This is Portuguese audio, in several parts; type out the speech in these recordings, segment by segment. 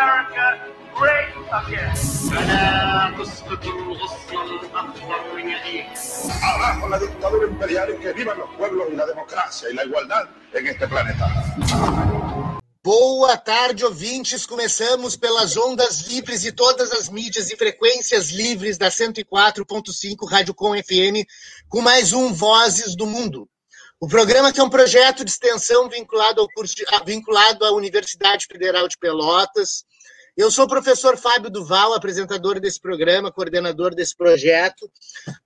America great again. Abajo la dictadura imperial y que vivan los pueblos y la democracia y la igualdad en este planeta. Boa tarde, ouvintes. Começamos pelas ondas livres e todas as mídias e frequências livres da 104.5 Rádio Com FM, com mais um Vozes do Mundo. O programa que é um projeto de extensão vinculado, ao curso de, vinculado à Universidade Federal de Pelotas. Eu sou o professor Fábio Duval, apresentador desse programa, coordenador desse projeto.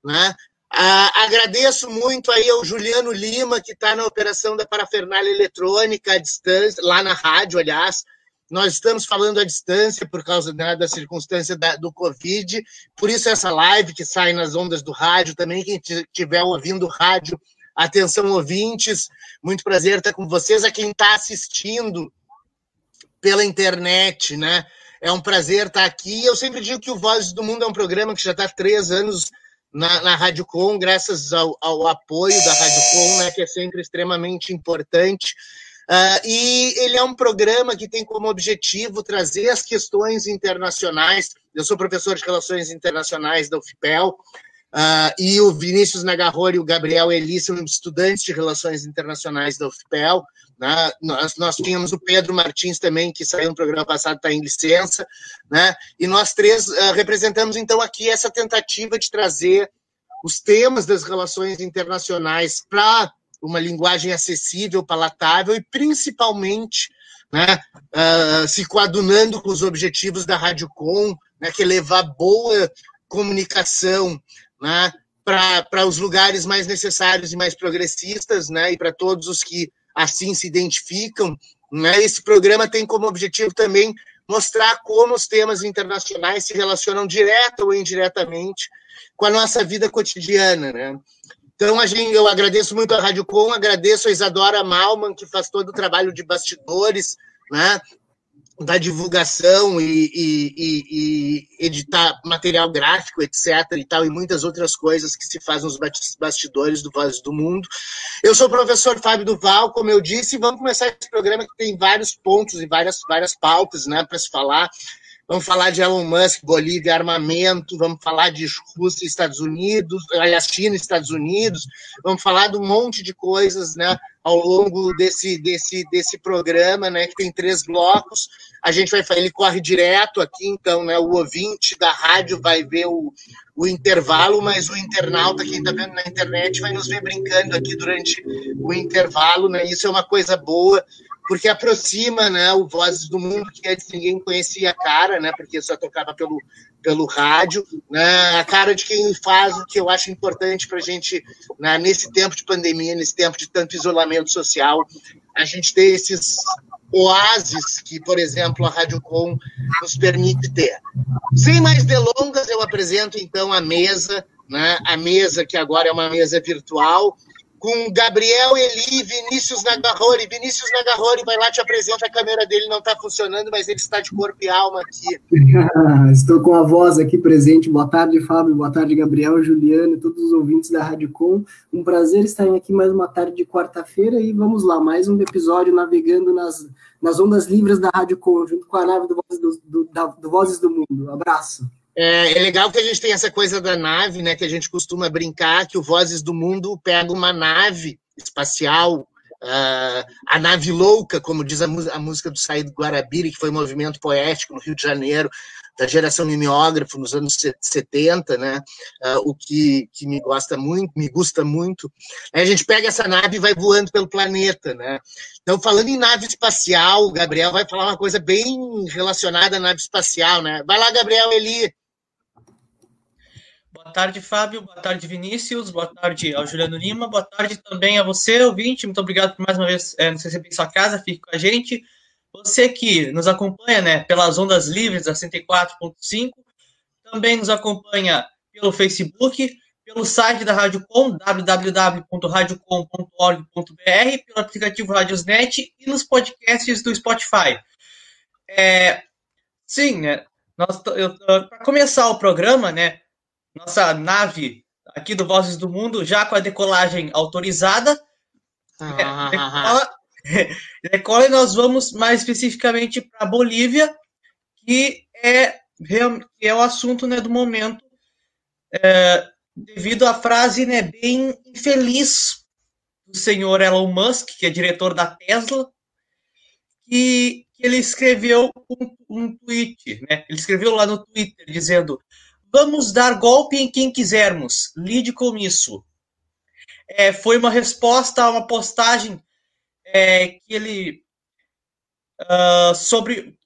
Né? Ah, agradeço muito aí ao Juliano Lima, que está na operação da parafernália eletrônica à distância, lá na rádio, aliás. Nós estamos falando à distância por causa né, da circunstância da, do Covid, por isso essa live que sai nas ondas do rádio também, quem estiver ouvindo rádio Atenção, ouvintes, muito prazer estar com vocês. A quem está assistindo pela internet, né? É um prazer estar aqui. Eu sempre digo que o Vozes do Mundo é um programa que já está há três anos na, na Rádio Com, graças ao, ao apoio da Rádio Com, né, que é sempre extremamente importante. Uh, e ele é um programa que tem como objetivo trazer as questões internacionais. Eu sou professor de Relações Internacionais da UFPEL, Uh, e o Vinícius Nagarrori e o Gabriel Eli são estudantes de Relações Internacionais da UFPEL. Né? Nós, nós tínhamos o Pedro Martins também, que saiu no programa passado, está em licença. Né? E nós três uh, representamos, então, aqui essa tentativa de trazer os temas das relações internacionais para uma linguagem acessível, palatável e, principalmente, né, uh, se coadunando com os objetivos da Rádio Com, né, que é levar boa comunicação né, para os lugares mais necessários e mais progressistas, né, e para todos os que assim se identificam. Né, esse programa tem como objetivo também mostrar como os temas internacionais se relacionam direta ou indiretamente com a nossa vida cotidiana, né? Então, a gente, eu agradeço muito a Rádio Com, agradeço a Isadora Malman, que faz todo o trabalho de bastidores, né? Da divulgação e, e, e, e, editar material gráfico, etc. e tal, e muitas outras coisas que se fazem nos bastidores do Vozes do Mundo. Eu sou o professor Fábio Duval, como eu disse, e vamos começar esse programa que tem vários pontos e várias, várias pautas né, para se falar. Vamos falar de Elon Musk, Bolívia, armamento, vamos falar de Rússia e Estados Unidos, aliás, China e Estados Unidos, vamos falar de um monte de coisas, né, ao longo desse, desse, desse programa, né, que tem três blocos. A gente vai ele corre direto aqui, então, né, o ouvinte da rádio vai ver o, o intervalo, mas o internauta, quem está vendo na internet, vai nos ver brincando aqui durante o intervalo, né, isso é uma coisa boa, porque aproxima né, o Vozes do Mundo, que antes ninguém conhecia a cara, né, porque só tocava pelo, pelo rádio, né, a cara de quem faz o que eu acho importante para a gente, né, nesse tempo de pandemia, nesse tempo de tanto isolamento social, a gente ter esses oásis que, por exemplo, a Rádio Com nos permite ter. Sem mais delongas, eu apresento então a mesa, né, a mesa que agora é uma mesa virtual, com Gabriel Eli Vinícius Nagarrori. Vinícius Nagarrori vai lá, te apresenta, a câmera dele não está funcionando, mas ele está de corpo e alma aqui. Estou com a voz aqui presente. Boa tarde, Fábio. Boa tarde, Gabriel, Juliano todos os ouvintes da Rádio Com. Um prazer estar aqui mais uma tarde de quarta-feira e vamos lá, mais um episódio navegando nas, nas ondas livres da Rádio Com, junto com a nave do do, do, da, do Vozes do Mundo. Abraço. É, é, legal que a gente tem essa coisa da nave, né? Que a gente costuma brincar que o Vozes do Mundo pega uma nave espacial, uh, a nave louca, como diz a, a música do Saído Guarabiri, que foi um movimento poético no Rio de Janeiro, da geração mimeógrafo nos anos 70, né? Uh, o que, que me gosta muito, me gusta muito. Aí a gente pega essa nave e vai voando pelo planeta, né? Então, falando em nave espacial, o Gabriel vai falar uma coisa bem relacionada à nave espacial, né? Vai lá, Gabriel Eli. Boa tarde, Fábio. Boa tarde, Vinícius. Boa tarde ao Juliano Lima. Boa tarde também a você, ouvinte. Muito obrigado por mais uma vez é, nos receber em sua casa. Fique com a gente. Você que nos acompanha né, pelas ondas livres da 104.5, também nos acompanha pelo Facebook, pelo site da Rádio Com, www.radiocom.org.br, pelo aplicativo Radiosnet e nos podcasts do Spotify. É, sim, né, para começar o programa, né, nossa nave aqui do Vozes do Mundo, já com a decolagem autorizada. Ah. Decola, decola e nós vamos mais especificamente para Bolívia. que é, que é o assunto né, do momento, é, devido à frase né, bem infeliz do senhor Elon Musk, que é diretor da Tesla, que, que ele escreveu um, um tweet, né? Ele escreveu lá no Twitter dizendo: Vamos dar golpe em quem quisermos, lide com isso. É, foi uma resposta a uma postagem é, que ele uh, sobre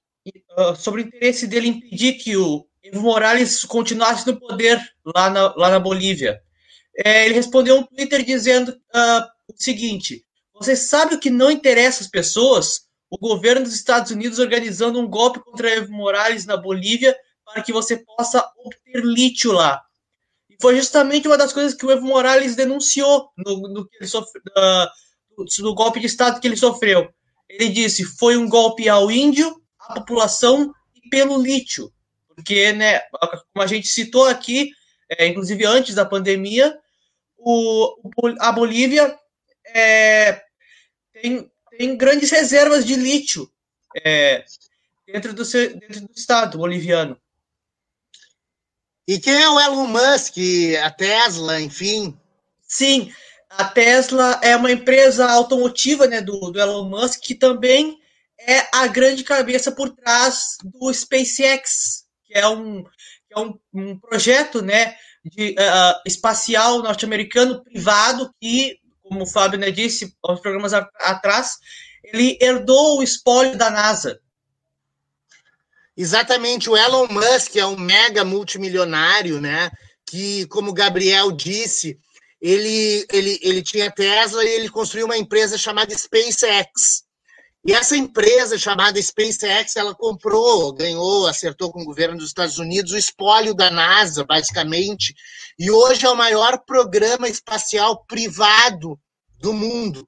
uh, sobre o interesse dele impedir que o Evo Morales continuasse no poder lá na, lá na Bolívia. É, ele respondeu um Twitter dizendo uh, o seguinte: Você sabe o que não interessa as pessoas? O governo dos Estados Unidos organizando um golpe contra Evo Morales na Bolívia para que você possa obter lítio lá. E foi justamente uma das coisas que o Evo Morales denunciou no, no, que ele sofre, uh, no golpe de Estado que ele sofreu. Ele disse: foi um golpe ao índio, à população e pelo lítio. Porque, né, como a gente citou aqui, é, inclusive antes da pandemia, o, a Bolívia é, tem, tem grandes reservas de lítio é, dentro, do dentro do estado boliviano. E quem é o Elon Musk, a Tesla, enfim? Sim, a Tesla é uma empresa automotiva né, do, do Elon Musk, que também é a grande cabeça por trás do SpaceX, que é um, que é um, um projeto né, de, uh, espacial norte-americano privado que, como o Fábio né, disse uns programas atrás, ele herdou o espólio da NASA. Exatamente, o Elon Musk é um mega multimilionário, né? Que, como o Gabriel disse, ele, ele, ele tinha Tesla e ele construiu uma empresa chamada SpaceX. E essa empresa chamada SpaceX, ela comprou, ganhou, acertou com o governo dos Estados Unidos o espólio da NASA, basicamente, e hoje é o maior programa espacial privado do mundo.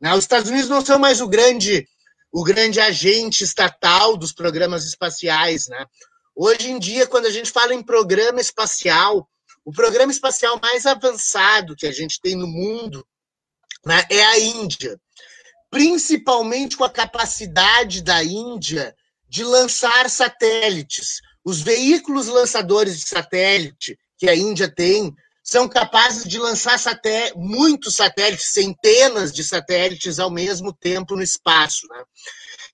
Né? Os Estados Unidos não são mais o grande, o grande agente estatal dos programas espaciais. Né? Hoje em dia, quando a gente fala em programa espacial, o programa espacial mais avançado que a gente tem no mundo né, é a Índia principalmente com a capacidade da Índia de lançar satélites. Os veículos lançadores de satélite que a Índia tem são capazes de lançar saté muitos satélites, centenas de satélites ao mesmo tempo no espaço. Né?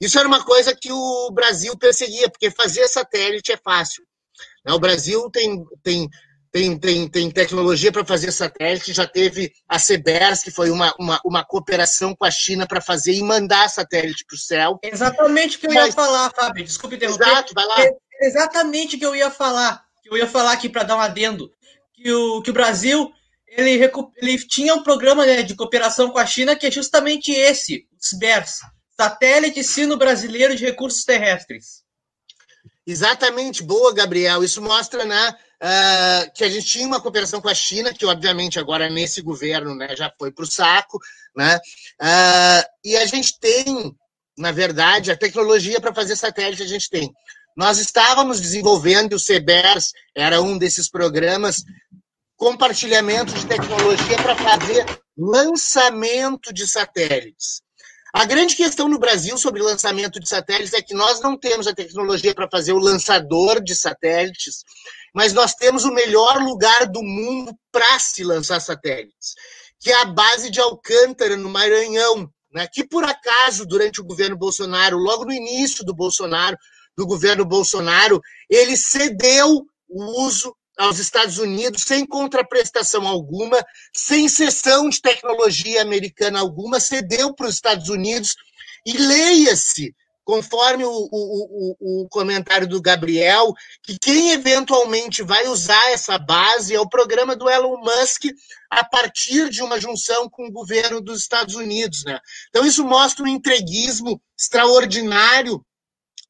Isso era uma coisa que o Brasil perseguia, porque fazer satélite é fácil. Né? O Brasil tem, tem tem, tem, tem tecnologia para fazer satélite, já teve a CBERS, que foi uma, uma, uma cooperação com a China para fazer e mandar satélite para o céu. Exatamente o que eu Mas... ia falar, Fábio, desculpe interromper. Exato, vai lá. É exatamente o que eu ia falar, que eu ia falar aqui para dar um adendo, que o, que o Brasil ele, ele tinha um programa né, de cooperação com a China que é justamente esse, o SBERS, Satélite Sino Brasileiro de Recursos Terrestres. Exatamente, boa, Gabriel. Isso mostra né, uh, que a gente tinha uma cooperação com a China, que obviamente agora nesse governo né, já foi para o saco, né? Uh, e a gente tem, na verdade, a tecnologia para fazer satélite a gente tem. Nós estávamos desenvolvendo, o CBERS era um desses programas, compartilhamento de tecnologia para fazer lançamento de satélites. A grande questão no Brasil sobre lançamento de satélites é que nós não temos a tecnologia para fazer o lançador de satélites, mas nós temos o melhor lugar do mundo para se lançar satélites, que é a base de Alcântara, no Maranhão, né? que por acaso, durante o governo Bolsonaro, logo no início do Bolsonaro, do governo Bolsonaro, ele cedeu o uso aos Estados Unidos sem contraprestação alguma, sem cessão de tecnologia americana alguma, cedeu para os Estados Unidos e leia-se, conforme o, o, o, o, comentário do Gabriel, que quem eventualmente vai usar essa base é o programa do Elon Musk a partir de uma junção com o governo dos Estados Unidos. Né? Então, isso mostra um entreguismo extraordinário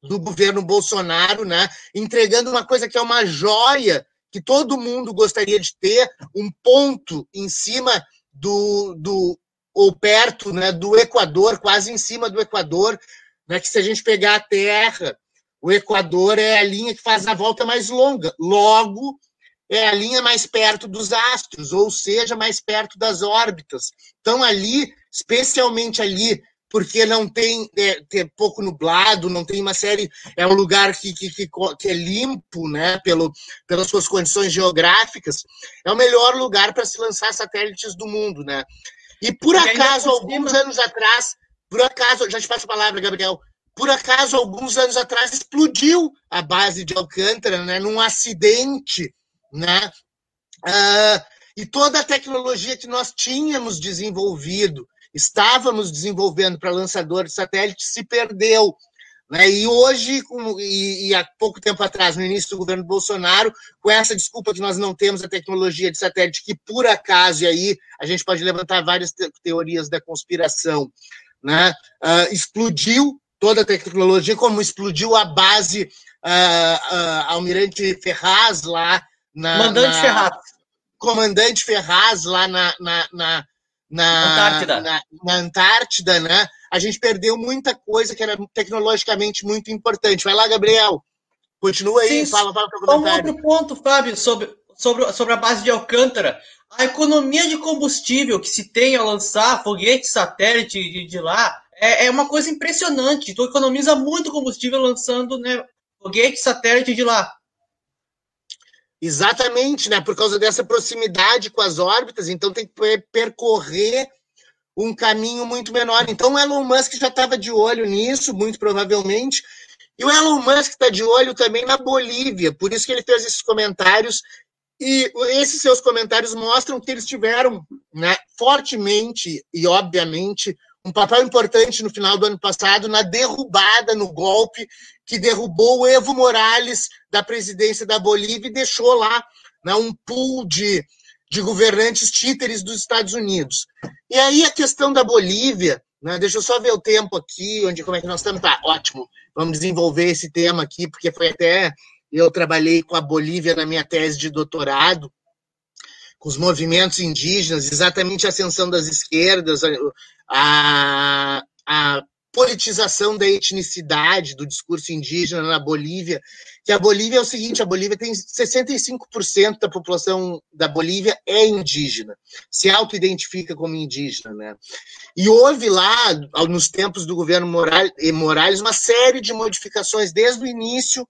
do governo Bolsonaro, né? entregando uma coisa que é uma joia que todo mundo gostaria de ter um ponto em cima do, do ou perto né, do Equador, quase em cima do Equador, né, que se a gente pegar a Terra, o Equador é a linha que faz a volta mais longa. Logo, é a linha mais perto dos astros, ou seja, mais perto das órbitas. Então, ali, especialmente ali porque não tem é, tem pouco nublado, não tem uma série, é um lugar que, que, que, que é limpo, né, pelo, pelas suas condições geográficas, é o melhor lugar para se lançar satélites do mundo, né? E por acaso, alguns anos atrás, por acaso, já te passo a palavra, Gabriel, por acaso, alguns anos atrás, explodiu a base de Alcântara, né, num acidente, né? Uh, e toda a tecnologia que nós tínhamos desenvolvido, estávamos desenvolvendo para lançador de satélite, se perdeu. Né? E hoje, com, e, e, há pouco tempo atrás, no início do governo Bolsonaro, com essa desculpa que nós não temos a tecnologia de satélite, que por acaso, e aí a gente pode levantar várias te teorias da conspiração, né? Uh, explodiu toda a tecnologia, como explodiu a base uh, uh, Almirante Ferraz lá na. Comandante na, Ferraz. Comandante Ferraz lá na, na, na, na Antártida. Na, na, Antártida, né? A gente perdeu muita coisa que era tecnologicamente muito importante. Vai lá, Gabriel. Continua aí, Sim, fala, fala Um outro ponto, Fábio, sobre, sobre, sobre a base de Alcântara. A economia de combustível que se tem ao lançar foguete satélite de, de lá é, é uma coisa impressionante. Tu economiza muito combustível lançando né, foguete satélite de lá. Exatamente, né? Por causa dessa proximidade com as órbitas, então tem que percorrer um caminho muito menor. Então o Elon Musk já estava de olho nisso, muito provavelmente. E o Elon Musk está de olho também na Bolívia, por isso que ele fez esses comentários. E esses seus comentários mostram que eles tiveram né, fortemente e, obviamente, um papel importante no final do ano passado na derrubada, no golpe que derrubou o Evo Morales da presidência da Bolívia e deixou lá né, um pool de, de governantes títeres dos Estados Unidos. E aí a questão da Bolívia, né, deixa eu só ver o tempo aqui, onde como é que nós estamos. Tá, ótimo. Vamos desenvolver esse tema aqui, porque foi até. Eu trabalhei com a Bolívia na minha tese de doutorado, com os movimentos indígenas, exatamente a ascensão das esquerdas, a, a politização da etnicidade, do discurso indígena na Bolívia, que a Bolívia é o seguinte, a Bolívia tem 65% da população da Bolívia é indígena, se auto-identifica como indígena, né? E houve lá, nos tempos do governo Morales, uma série de modificações desde o início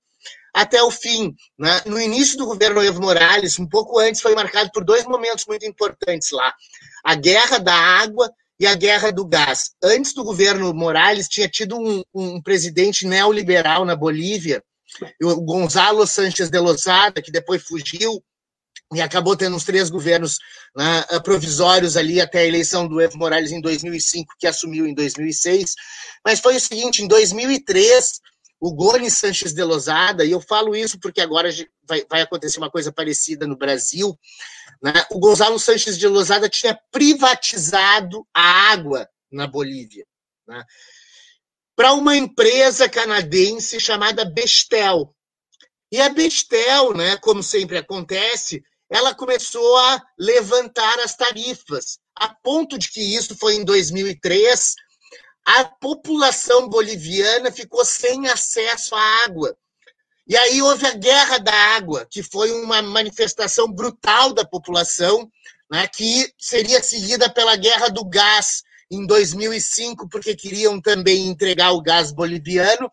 até o fim. Né? No início do governo Evo Morales, um pouco antes, foi marcado por dois momentos muito importantes lá. A guerra da água e a guerra do gás. Antes do governo Morales, tinha tido um, um presidente neoliberal na Bolívia, o Gonzalo Sánchez de Lozada, que depois fugiu e acabou tendo uns três governos né, provisórios ali até a eleição do Evo Morales em 2005, que assumiu em 2006. Mas foi o seguinte, em 2003, o Goni Sanches de Lozada, e eu falo isso porque agora vai, vai acontecer uma coisa parecida no Brasil, né? o Gonzalo Sanches de Lozada tinha privatizado a água na Bolívia. Né? Para uma empresa canadense chamada Bestel. E a Bestel, né, como sempre acontece, ela começou a levantar as tarifas, a ponto de que isso foi em 2003, a população boliviana ficou sem acesso à água. E aí houve a Guerra da Água, que foi uma manifestação brutal da população, né, que seria seguida pela Guerra do Gás em 2005, porque queriam também entregar o gás boliviano.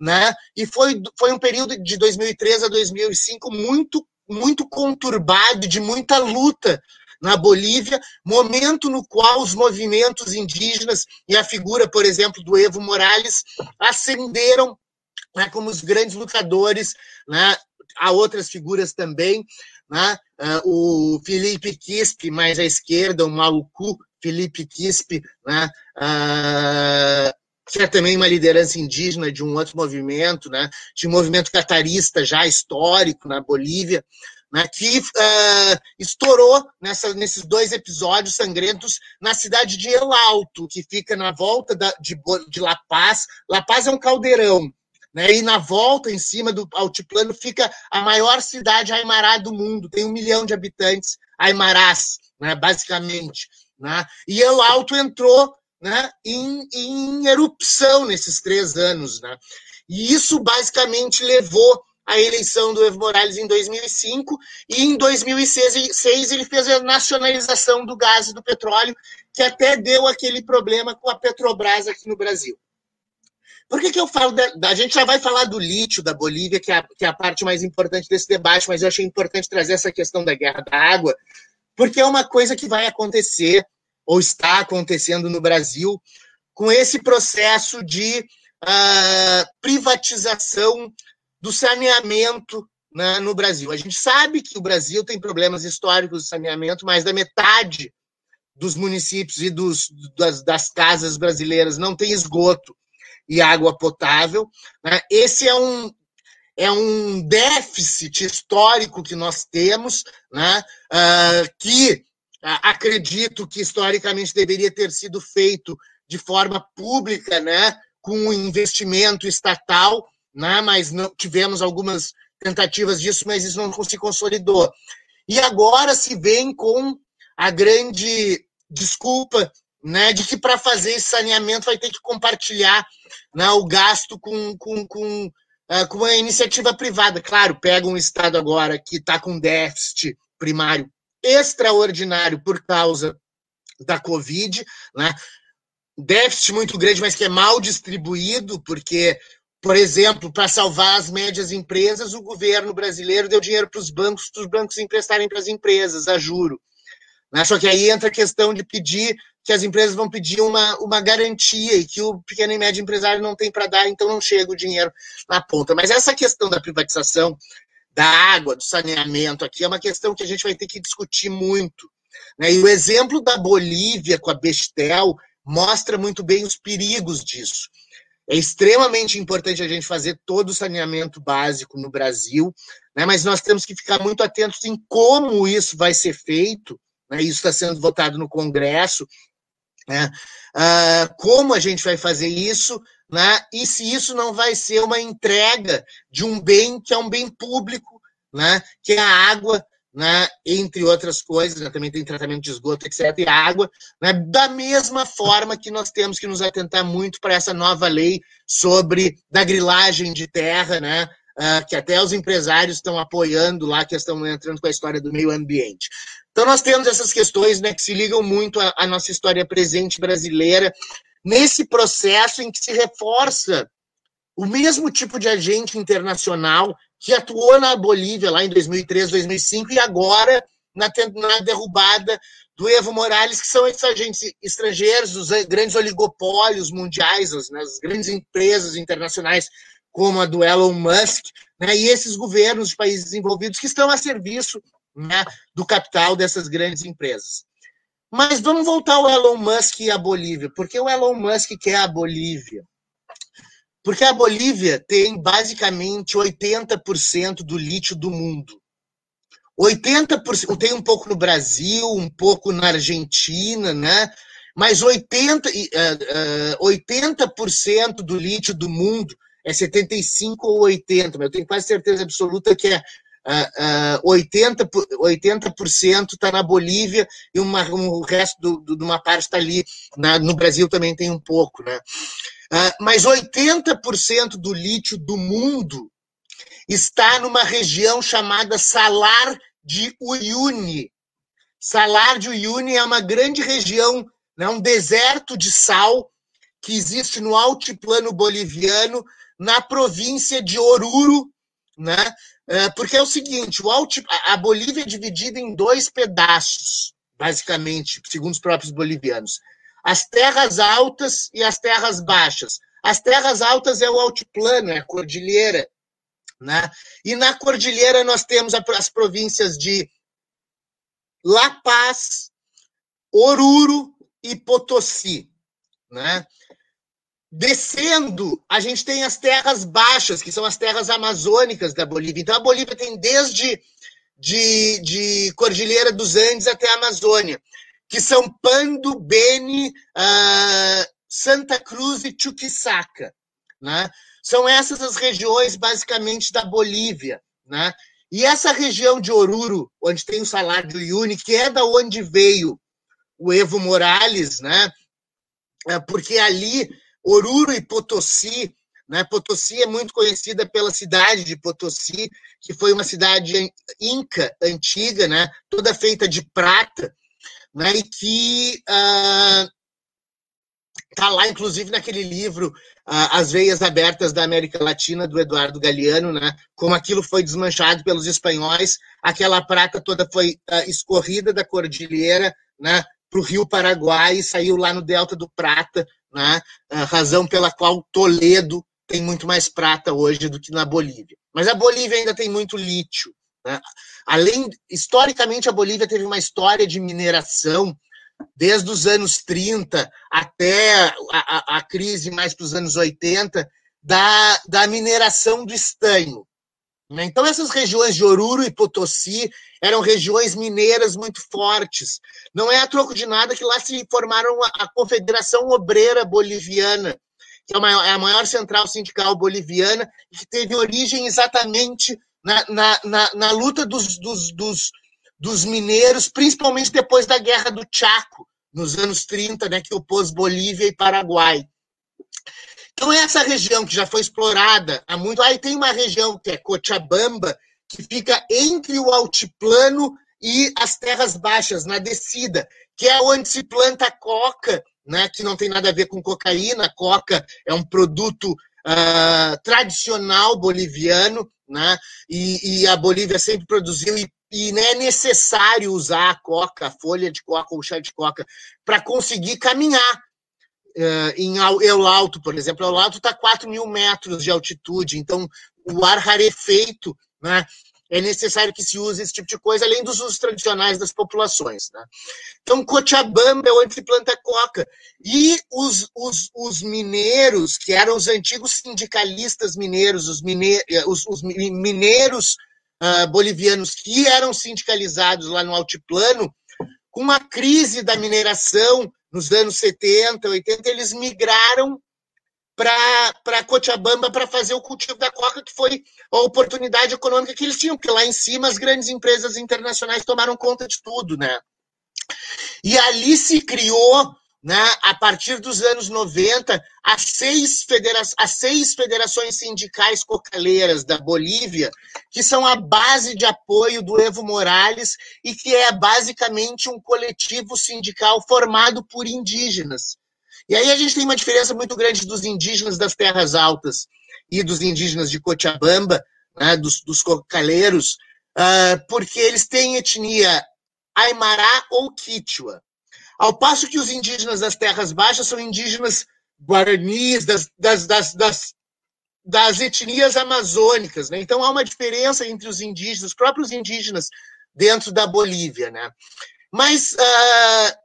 Né? E foi, foi um período de 2003 a 2005 muito, muito conturbado, de muita luta na Bolívia, momento no qual os movimentos indígenas e a figura, por exemplo, do Evo Morales ascenderam né, como os grandes lutadores, né? há outras figuras também, né? Uh, o Felipe Quispe, mais à esquerda, o Malucu Felipe Quispe, né? Uh, que é também uma liderança indígena de um outro movimento, né? de um movimento catarista já histórico na Bolívia, né, que uh, estourou nessa, nesses dois episódios sangrentos na cidade de El Alto, que fica na volta da, de, de La Paz. La Paz é um caldeirão, né, e na volta, em cima do altiplano, fica a maior cidade aimará do mundo, tem um milhão de habitantes aimarás, né, basicamente. Né, e El Alto entrou né, em, em erupção nesses três anos. Né, e isso basicamente levou a eleição do Evo Morales em 2005 e em 2006 ele fez a nacionalização do gás e do petróleo, que até deu aquele problema com a Petrobras aqui no Brasil. Por que, que eu falo? Da, a gente já vai falar do lítio da Bolívia, que é, a, que é a parte mais importante desse debate, mas eu achei importante trazer essa questão da guerra da água, porque é uma coisa que vai acontecer, ou está acontecendo no Brasil, com esse processo de uh, privatização do saneamento né, no Brasil. A gente sabe que o Brasil tem problemas históricos de saneamento, mais da metade dos municípios e dos, das, das casas brasileiras não tem esgoto e água potável. Né? Esse é um, é um déficit histórico que nós temos, né? Uh, que uh, acredito que historicamente deveria ter sido feito de forma pública, né? com um investimento estatal, né? mas não tivemos algumas tentativas disso, mas isso não se consolidou. E agora se vem com a grande desculpa né, de que para fazer esse saneamento vai ter que compartilhar né, o gasto com, com, com, uh, com a iniciativa privada. Claro, pega um Estado agora que está com déficit primário extraordinário por causa da Covid, né? déficit muito grande, mas que é mal distribuído, porque, por exemplo, para salvar as médias empresas, o governo brasileiro deu dinheiro para os bancos, para os bancos emprestarem para as empresas, a juro. Né? Só que aí entra a questão de pedir que as empresas vão pedir uma, uma garantia e que o pequeno e médio empresário não tem para dar, então não chega o dinheiro na ponta. Mas essa questão da privatização da água, do saneamento aqui, é uma questão que a gente vai ter que discutir muito. Né? E o exemplo da Bolívia com a Bestel mostra muito bem os perigos disso. É extremamente importante a gente fazer todo o saneamento básico no Brasil, né? mas nós temos que ficar muito atentos em como isso vai ser feito. Né? Isso está sendo votado no Congresso, né? Uh, como a gente vai fazer isso, né? e se isso não vai ser uma entrega de um bem que é um bem público, né? que é a água, né? entre outras coisas, né? também tem tratamento de esgoto, etc., e água, né? da mesma forma que nós temos que nos atentar muito para essa nova lei sobre da grilagem de terra, né? Uh, que até os empresários estão apoiando lá, que estão entrando com a história do meio ambiente. Então, nós temos essas questões né, que se ligam muito à, à nossa história presente brasileira, nesse processo em que se reforça o mesmo tipo de agente internacional que atuou na Bolívia lá em 2003, 2005 e agora na, na derrubada do Evo Morales, que são esses agentes estrangeiros, os grandes oligopólios mundiais, as, né, as grandes empresas internacionais, como a do Elon Musk, né, e esses governos de países desenvolvidos que estão a serviço né, do capital dessas grandes empresas. Mas vamos voltar ao Elon Musk e a Bolívia. Por que o Elon Musk quer a Bolívia? Porque a Bolívia tem basicamente 80% do lítio do mundo. 80%, tem um pouco no Brasil, um pouco na Argentina, né? Mas 80%, uh, uh, 80 do lítio do mundo é 75 ou 80, mas eu tenho quase certeza absoluta que é uh, uh, 80%, 80 está na Bolívia e uma, um, o resto de uma parte está ali. Na, no Brasil também tem um pouco. Né? Uh, mas 80% do lítio do mundo está numa região chamada Salar de Uyuni. Salar de Uyuni é uma grande região, né, um deserto de sal que existe no altiplano boliviano, na província de Oruro, né? É, porque é o seguinte, o a Bolívia é dividida em dois pedaços, basicamente, segundo os próprios bolivianos. As terras altas e as terras baixas. As terras altas é o altiplano, é a cordilheira. Né? E na cordilheira nós temos as províncias de La Paz, Oruro e Potosí. Né? Descendo, a gente tem as terras baixas, que são as terras amazônicas da Bolívia. Então, a Bolívia tem desde de, de Cordilheira dos Andes até a Amazônia, que são Pando, Beni, uh, Santa Cruz e Chuquisaca. Né? São essas as regiões, basicamente, da Bolívia. Né? E essa região de Oruro, onde tem o salário do Iuni, que é da onde veio o Evo Morales, né? É, porque ali Oruro e Potosí Né? Potosí é muito conhecida pela cidade de Potosí, que foi uma cidade inca antiga, né? toda feita de prata, né? e que uh, Está lá, inclusive, naquele livro uh, As Veias Abertas da América Latina, do Eduardo Galeano, né? como aquilo foi desmanchado pelos espanhóis, aquela prata toda foi uh, escorrida da cordilheira né? para o rio Paraguai e saiu lá no Delta do Prata, né? razão pela qual Toledo tem muito mais prata hoje do que na Bolívia. Mas a Bolívia ainda tem muito lítio. Né? Além, historicamente, a Bolívia teve uma história de mineração desde os anos 30 até a, a, a crise mais para os anos 80, da, da mineração do estanho. Né? Então, essas regiões de Oruro e Potosí eram regiões mineiras muito fortes. Não é a troco de nada que lá se formaram a, a Confederação Obreira Boliviana, que é, é a maior central sindical boliviana, que teve origem exatamente na, na, na, na luta dos, dos, dos, dos mineiros, principalmente depois da Guerra do Chaco, nos anos 30, né, que opôs Bolívia e Paraguai. Então, essa região que já foi explorada há muito. Aí tem uma região que é Cochabamba, que fica entre o altiplano e as terras baixas, na descida, que é onde se planta coca, né, que não tem nada a ver com cocaína. Coca é um produto uh, tradicional boliviano, né, e, e, a Bolívia sempre produziu e e não é necessário usar a coca, a folha de coca ou chá de coca, para conseguir caminhar. Uh, em El Alto, por exemplo, El Alto está a 4 mil metros de altitude, então o ar rarefeito, né, é necessário que se use esse tipo de coisa, além dos usos tradicionais das populações. Né? Então, Cochabamba é onde se planta coca. E os, os, os mineiros, que eram os antigos sindicalistas mineiros, os, mine, os, os mineiros uh, bolivianos que eram sindicalizados lá no altiplano, com uma crise da mineração nos anos 70, 80, eles migraram para Cochabamba para fazer o cultivo da coca, que foi a oportunidade econômica que eles tinham, porque lá em cima as grandes empresas internacionais tomaram conta de tudo, né? E ali se criou né, a partir dos anos 90, as seis, federa as seis federações sindicais cocaleiras da Bolívia, que são a base de apoio do Evo Morales e que é basicamente um coletivo sindical formado por indígenas. E aí a gente tem uma diferença muito grande dos indígenas das terras altas e dos indígenas de Cochabamba, né, dos, dos cocaleiros, uh, porque eles têm etnia Aimará ou Quichua. Ao passo que os indígenas das terras baixas são indígenas guaranis, das, das, das, das, das etnias amazônicas. Né? Então há uma diferença entre os indígenas, os próprios indígenas dentro da Bolívia. Né? Mas uh,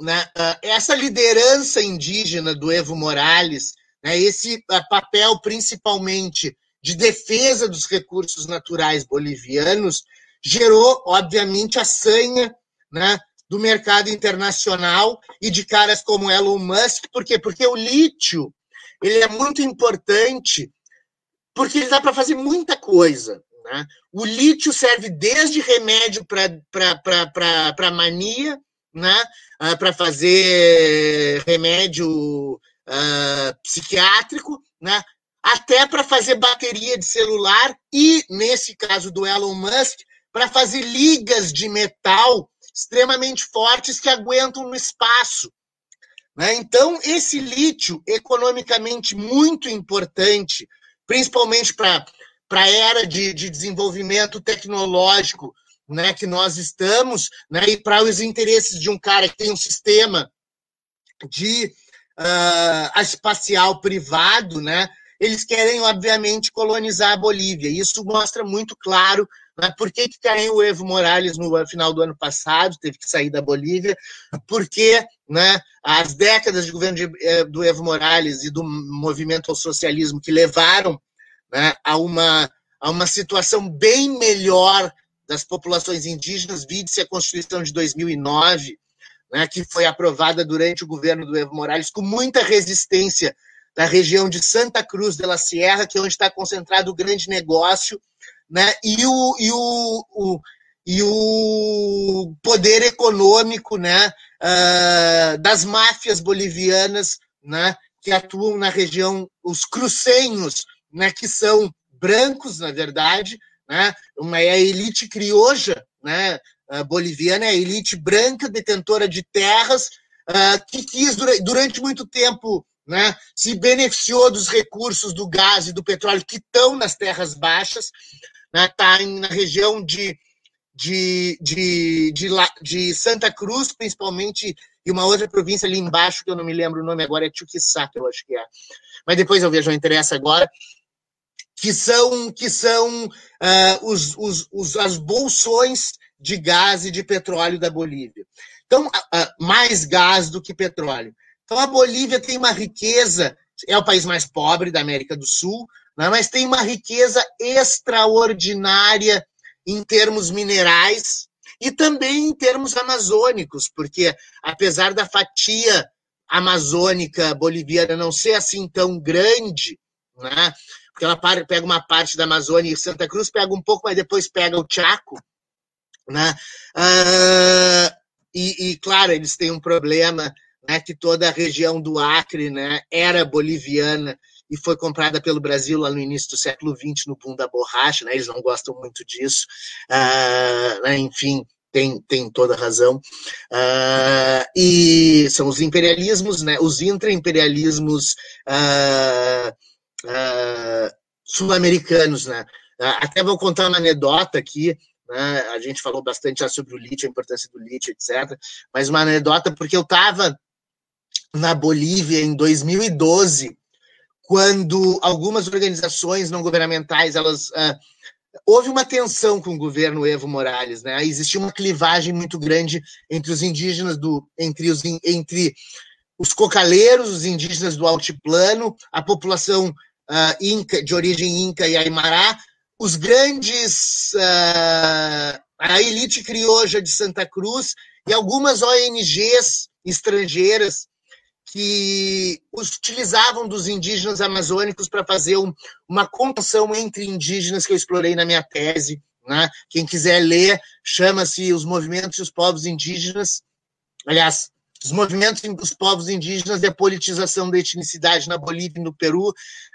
né, uh, essa liderança indígena do Evo Morales, né, esse uh, papel principalmente de defesa dos recursos naturais bolivianos, gerou, obviamente, a sanha né, do mercado internacional e de caras como Elon Musk. Por quê? Porque o lítio ele é muito importante porque ele dá para fazer muita coisa. Né? O lítio serve desde remédio para mania, né? Uh, para fazer remédio uh, psiquiátrico, né? até para fazer bateria de celular e, nesse caso do Elon Musk, para fazer ligas de metal extremamente fortes que aguentam no espaço. Né? Então, esse lítio, economicamente muito importante, principalmente para a era de, de desenvolvimento tecnológico né, que nós estamos, né, e para os interesses de um cara que tem um sistema de uh, espacial privado, né, eles querem, obviamente, colonizar a Bolívia. Isso mostra muito claro né? Por que, que caiu o Evo Morales no final do ano passado, teve que sair da Bolívia? Porque né, as décadas de governo de, eh, do Evo Morales e do movimento ao socialismo que levaram né, a, uma, a uma situação bem melhor das populações indígenas, vide-se a Constituição de 2009, né, que foi aprovada durante o governo do Evo Morales, com muita resistência da região de Santa Cruz de la Sierra, que é onde está concentrado o grande negócio né? e, o, e, o, o e o poder econômico né? Uh, das máfias bolivianas, né? que atuam na região, os crucenhos, né, que são brancos, na verdade, né, uma é a elite crioja, né, boliviana, é a elite branca, detentora de terras, uh, que quis, durante muito tempo, né, se beneficiou dos recursos do gás e do petróleo que estão nas terras baixas, está né, na região de, de, de, de, de, Santa Cruz, principalmente, e uma outra província ali embaixo, que eu não me lembro o nome agora, é Chuquisaca, eu acho que é. Mas depois eu vejo, não interessa agora, que são, que são uh, os, os, os, as bolsões de gás e de petróleo da Bolívia. Então, uh, mais gás do que petróleo. Então, a Bolívia tem uma riqueza, é o país mais pobre da América do Sul, né, mas tem uma riqueza extraordinária em termos minerais e também em termos amazônicos, porque apesar da fatia amazônica boliviana não ser assim tão grande, né? Porque ela pega uma parte da Amazônia e Santa Cruz pega um pouco, mas depois pega o Chaco, né? Uh, e, e, claro, eles têm um problema, né? Que toda a região do Acre, né? Era boliviana e foi comprada pelo Brasil lá no início do século XX, no boom da borracha, né? eles não gostam muito disso, uh, né? enfim, tem, tem toda razão. Uh, e são os imperialismos, né? os intra-imperialismos uh, sul-americanos. Né? até vou contar uma anedota aqui, né? a gente falou bastante já sobre o lítio, a importância do lítio, etc. Mas uma anedota, porque eu estava na Bolívia em 2012, quando algumas organizações não governamentais elas uh, houve uma tensão com o governo Evo Morales, né? Existia uma clivagem muito grande entre os indígenas do entre os entre os cocaleiros, os indígenas do altiplano, a população uh, inca de origem inca e aimará, os grandes uh, a elite crioja de Santa Cruz e algumas ONGs estrangeiras que utilizavam dos indígenas amazônicos para fazer um, uma contação entre indígenas que eu explorei na minha tese. Né? Quem quiser ler, chama-se Os Movimentos e os Povos Indígenas. Aliás, os movimentos dos povos indígenas e a politização da etnicidade na Bolívia e no Peru,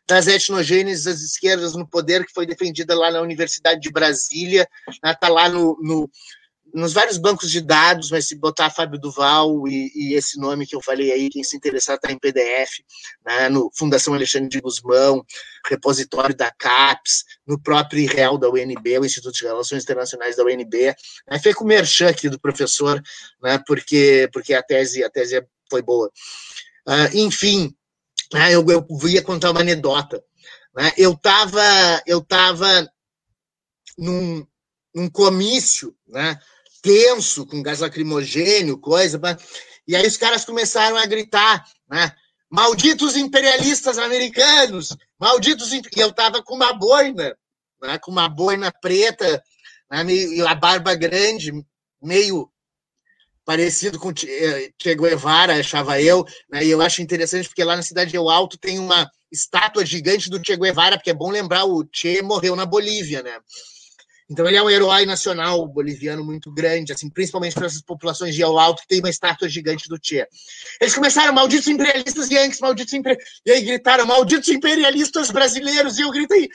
das etnogêneses das esquerdas no poder, que foi defendida lá na Universidade de Brasília, está né? lá no, no nos vários bancos de dados, mas se botar Fábio Duval e, e esse nome que eu falei aí, quem se interessar está em PDF, né, no Fundação Alexandre de Guzmão, repositório da CAPES, no próprio IREL da UNB, o Instituto de Relações Internacionais da UNB. Né, foi com o merchan aqui do professor, né, porque, porque a tese, a tese foi boa. Uh, enfim, né, eu, eu ia contar uma anedota. Né, eu estava eu tava num, num comício, né, tenso, com gás lacrimogênio, coisa. E aí os caras começaram a gritar, né? Malditos imperialistas americanos! Malditos. E eu tava com uma boina, né? com uma boina preta, né? meio, a barba grande, meio parecido com eh, Che Guevara, achava eu. Né? E eu acho interessante porque lá na cidade de El Alto tem uma estátua gigante do Che Guevara, porque é bom lembrar, o Che morreu na Bolívia, né? Então ele é um herói nacional boliviano muito grande, assim, principalmente para essas populações de El Alto, que tem uma estátua gigante do Che. Eles começaram, malditos imperialistas yankees, malditos imperialistas, e aí gritaram, malditos imperialistas brasileiros, e eu gritei,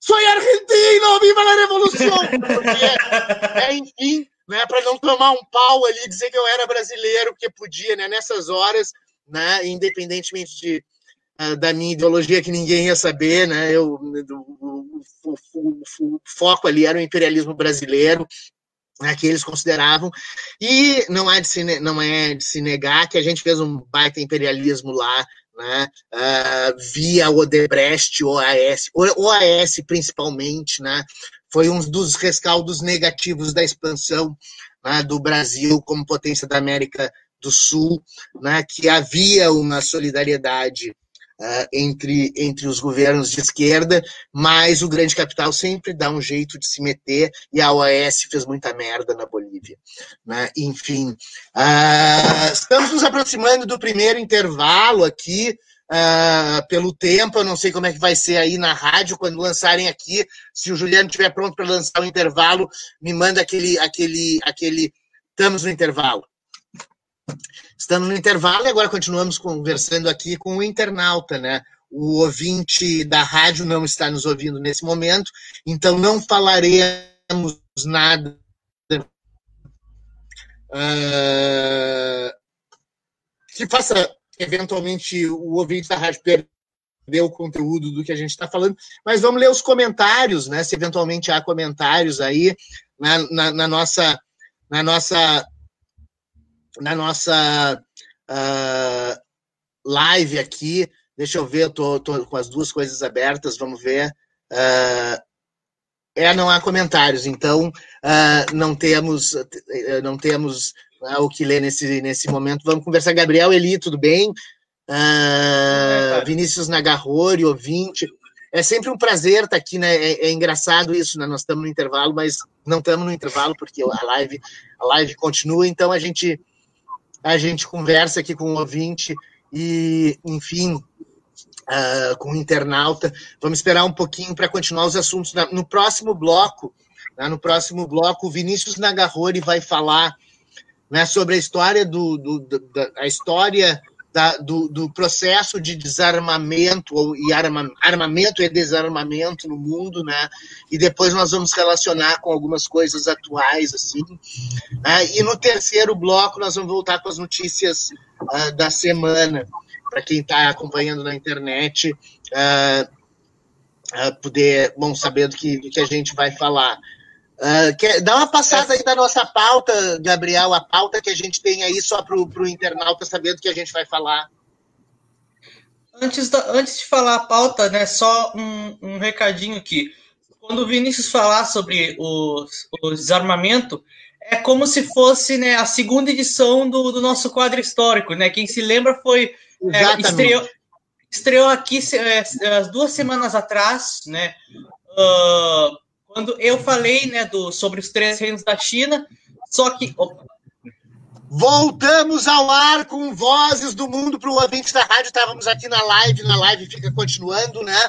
sou argentino, viva a revolução! É, enfim, né, para não tomar um pau ali, dizer que eu era brasileiro, porque podia, né, nessas horas, né, independentemente de da minha ideologia que ninguém ia saber, né? Eu, o, o, o, o foco ali era o imperialismo brasileiro, né, que eles consideravam, e não é, de se, não é de se negar que a gente fez um baita imperialismo lá, né, uh, via Odebrecht, OAS, OAS principalmente, né, foi um dos rescaldos negativos da expansão né, do Brasil como potência da América do Sul, né, que havia uma solidariedade uh, entre, entre os governos de esquerda, mas o grande capital sempre dá um jeito de se meter e a OAS fez muita merda na Bolívia. Né? Enfim, uh, estamos nos aproximando do primeiro intervalo aqui. Uh, pelo tempo, eu não sei como é que vai ser aí na rádio quando lançarem aqui. Se o Juliano estiver pronto para lançar o intervalo, me manda aquele, aquele, aquele. Estamos no intervalo. Estamos no intervalo e agora continuamos conversando aqui com o internauta, né? O ouvinte da rádio não está nos ouvindo nesse momento, então não falaremos nada. Uh, que faça eventualmente o ouvinte da rádio perder o conteúdo do que a gente está falando, mas vamos ler os comentários, né? Se eventualmente há comentários aí na, na, na nossa na nossa na nossa uh, live aqui. Deixa eu ver, estou com as duas coisas abertas, vamos ver. Uh, é, não há comentários, então uh, não temos não temos o que ler nesse, nesse momento. Vamos conversar. Gabriel Eli, tudo bem? Uh, Vinícius Nagarrori, ouvinte. É sempre um prazer estar aqui, né? É, é engraçado isso, né? Nós estamos no intervalo, mas não estamos no intervalo porque a live, a live continua, então a gente a gente conversa aqui com o ouvinte e, enfim, uh, com o internauta. Vamos esperar um pouquinho para continuar os assuntos. No próximo bloco, né, no próximo bloco, o Vinícius Nagarrori vai falar né, sobre a história do, do, da, história da, do, do, processo de desarmamento ou, e arma, armamento e desarmamento no mundo, né? E depois nós vamos relacionar com algumas coisas atuais, assim. Né? E no terceiro bloco nós vamos voltar com as notícias uh, da semana, para quem está acompanhando na internet uh, uh, poder, bom, saber do que, do que a gente vai falar. Uh, quer, dá uma passada aí da nossa pauta, Gabriel, a pauta que a gente tem aí só para o internauta saber do que a gente vai falar. Antes, da, antes de falar a pauta, né, só um, um recadinho aqui. Quando o Vinícius falar sobre o, o desarmamento, é como se fosse né, a segunda edição do, do nosso quadro histórico. Né? Quem se lembra foi. É, estreou, estreou aqui é, duas semanas atrás, né? Uh, quando eu falei né, do, sobre os três reinos da China, só que. Opa. Voltamos ao ar com vozes do mundo para o ouvinte da rádio. Estávamos aqui na live, na live fica continuando, né?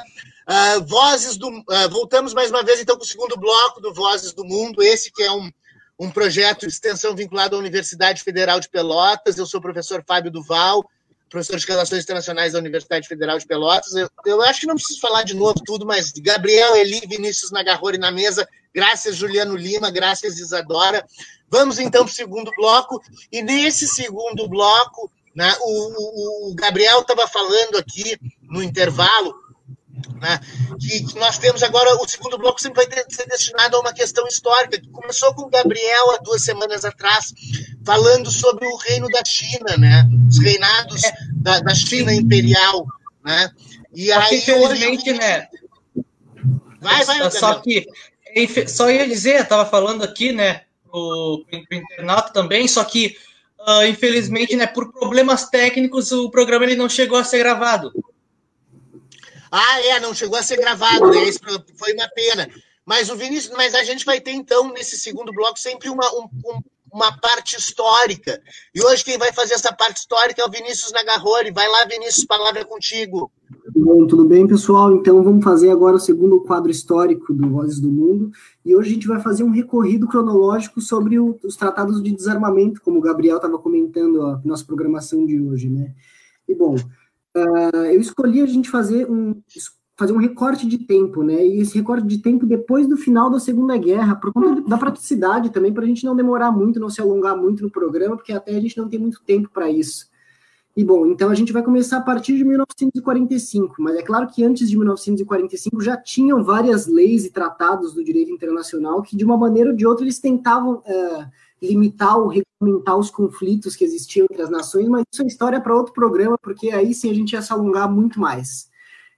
Uh, vozes do. Uh, voltamos mais uma vez, então, com o segundo bloco do Vozes do Mundo, esse que é um, um projeto de extensão vinculado à Universidade Federal de Pelotas. Eu sou o professor Fábio Duval professor de Relações Internacionais da Universidade Federal de Pelotas. Eu, eu, acho que não preciso falar de novo tudo, mas Gabriel, Eli, Vinícius Nagarrori na mesa, graças Juliano Lima, graças Isadora. Vamos então para o segundo bloco, e nesse segundo bloco, né, o, o Gabriel estava falando aqui no intervalo né? Que, que, nós temos agora, o segundo bloco sempre vai ser destinado a uma questão histórica, que começou com o Gabriel há duas semanas atrás, falando sobre o reino da China, né? os reinados é. da, da, China imperial. Né? E aí, infelizmente, hoje, né? Vai, vai, Só que, só ia dizer, estava falando aqui, né, o, o internato também, só que, uh, infelizmente, né, por problemas técnicos, o programa ele não chegou a ser gravado. Ah, é, não chegou a ser gravado, né? Isso foi uma pena. Mas o Vinícius, mas a gente vai ter então nesse segundo bloco sempre uma, um, uma parte histórica. E hoje quem vai fazer essa parte histórica é o Vinícius Nagarrori. Vai lá, Vinícius, palavra é contigo. Bom, tudo bem, pessoal? Então vamos fazer agora o segundo quadro histórico do Vozes do Mundo. E hoje a gente vai fazer um recorrido cronológico sobre o, os tratados de desarmamento, como o Gabriel estava comentando a nossa programação de hoje, né? E bom, uh, eu escolhi a gente fazer um, fazer um recorte de tempo, né? E esse recorte de tempo depois do final da Segunda Guerra, por conta da praticidade também, para a gente não demorar muito, não se alongar muito no programa, porque até a gente não tem muito tempo para isso. E bom, então a gente vai começar a partir de 1945, mas é claro que antes de 1945 já tinham várias leis e tratados do direito internacional que, de uma maneira ou de outra, eles tentavam uh, limitar ou regulamentar os conflitos que existiam entre as nações, mas isso é história para outro programa, porque aí sim a gente ia se alongar muito mais.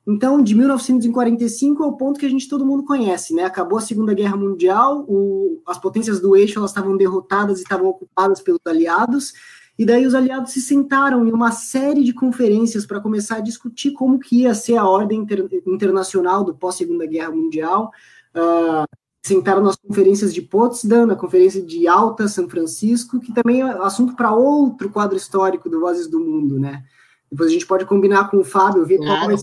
Então, de 1945 é o ponto que a gente todo mundo conhece, né? Acabou a Segunda Guerra Mundial, o, as potências do eixo elas estavam derrotadas e estavam ocupadas pelos aliados, e daí os aliados se sentaram em uma série de conferências para começar a discutir como que ia ser a ordem inter, internacional do pós-Segunda Guerra Mundial. Uh, sentaram nas conferências de Potsdam, na conferência de Alta, São Francisco, que também é assunto para outro quadro histórico do Vozes do Mundo, né? Depois a gente pode combinar com o Fábio, ver claro. qual vai,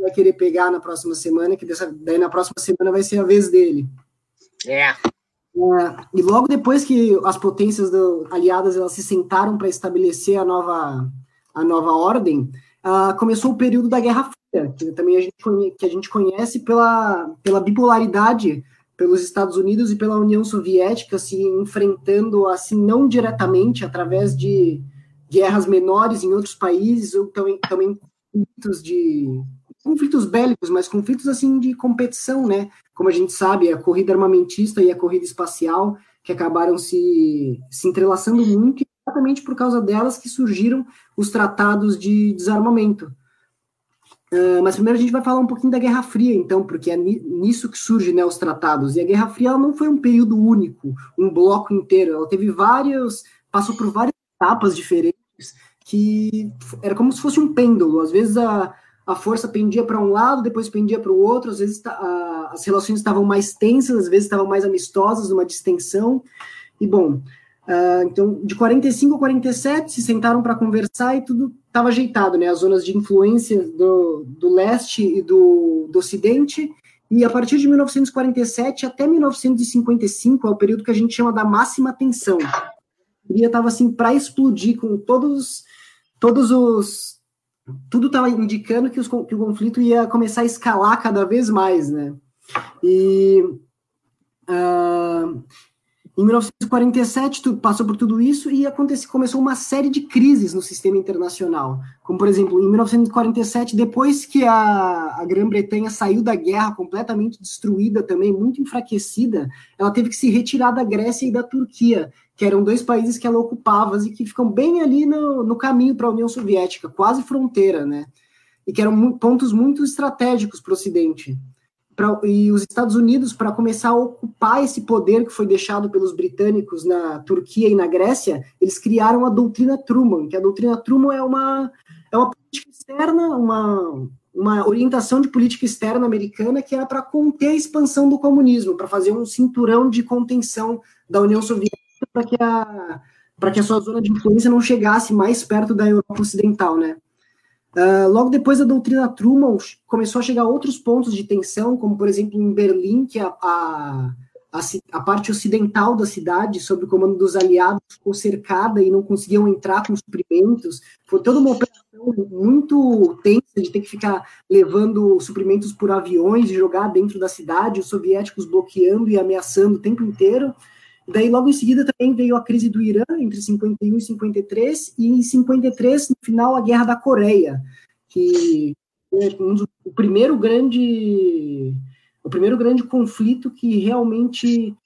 vai querer pegar na próxima semana, que dessa, daí na próxima semana vai ser a vez dele. É. É, e logo depois que as potências do, aliadas elas se sentaram para estabelecer a nova, a nova ordem, uh, começou o período da Guerra Fria, que também a gente, conhece, que a gente conhece pela, pela bipolaridade pelos Estados Unidos e pela União Soviética se enfrentando assim não diretamente através de guerras menores em outros países ou também, também conflitos de conflitos bélicos, mas conflitos assim de competição, né? Como a gente sabe, a corrida armamentista e a corrida espacial que acabaram se, se entrelaçando muito, exatamente por causa delas que surgiram os tratados de desarmamento. Uh, mas primeiro a gente vai falar um pouquinho da Guerra Fria, então, porque é nisso que surgem né, os tratados. E a Guerra Fria não foi um período único, um bloco inteiro. Ela teve vários, passou por várias etapas diferentes, que era como se fosse um pêndulo. Às vezes a, a força pendia para um lado, depois pendia para o outro. Às vezes a, as relações estavam mais tensas, às vezes estavam mais amistosas, numa distensão. E bom, Uh, então, de 45 a 47, se sentaram para conversar e tudo estava ajeitado, né? As zonas de influência do, do leste e do, do ocidente. E a partir de 1947 até 1955 é o período que a gente chama da máxima tensão. Dia estava assim para explodir com todos, todos os. Tudo estava indicando que, os, que o conflito ia começar a escalar cada vez mais, né? E. Uh, em 1947, tu, passou por tudo isso e aconteceu, começou uma série de crises no sistema internacional. Como, por exemplo, em 1947, depois que a, a Grã-Bretanha saiu da guerra completamente destruída também, muito enfraquecida, ela teve que se retirar da Grécia e da Turquia, que eram dois países que ela ocupava e que ficam bem ali no, no caminho para a União Soviética, quase fronteira, né? E que eram pontos muito estratégicos para o Ocidente pra, e os Estados Unidos, para começar a ocupar esse poder que foi deixado pelos britânicos na Turquia e na Grécia, eles criaram a doutrina Truman, que a doutrina Truman é uma, é uma política externa, uma, uma orientação de política externa americana que era para conter a expansão do comunismo, para fazer um cinturão de contenção da União Soviética para que a para que a sua zona de influência não chegasse mais perto da Europa Ocidental, né? Uh, logo depois da doutrina Truman, começou a chegar outros pontos de tensão, como por exemplo em Berlim, que a, a, a, a, parte ocidental da cidade, sob o comando dos aliados, ficou cercada e não conseguiam entrar com suprimentos. Foi toda uma operação muito tensa de ter que ficar levando suprimentos por aviões e jogar dentro da cidade, os soviéticos bloqueando e ameaçando o tempo inteiro. Daí, logo em seguida, também veio a crise do Irã, entre 51 e 53, e em 53, no final, a Guerra da Coreia, que um dos, o primeiro grande o primeiro grande conflito que realmente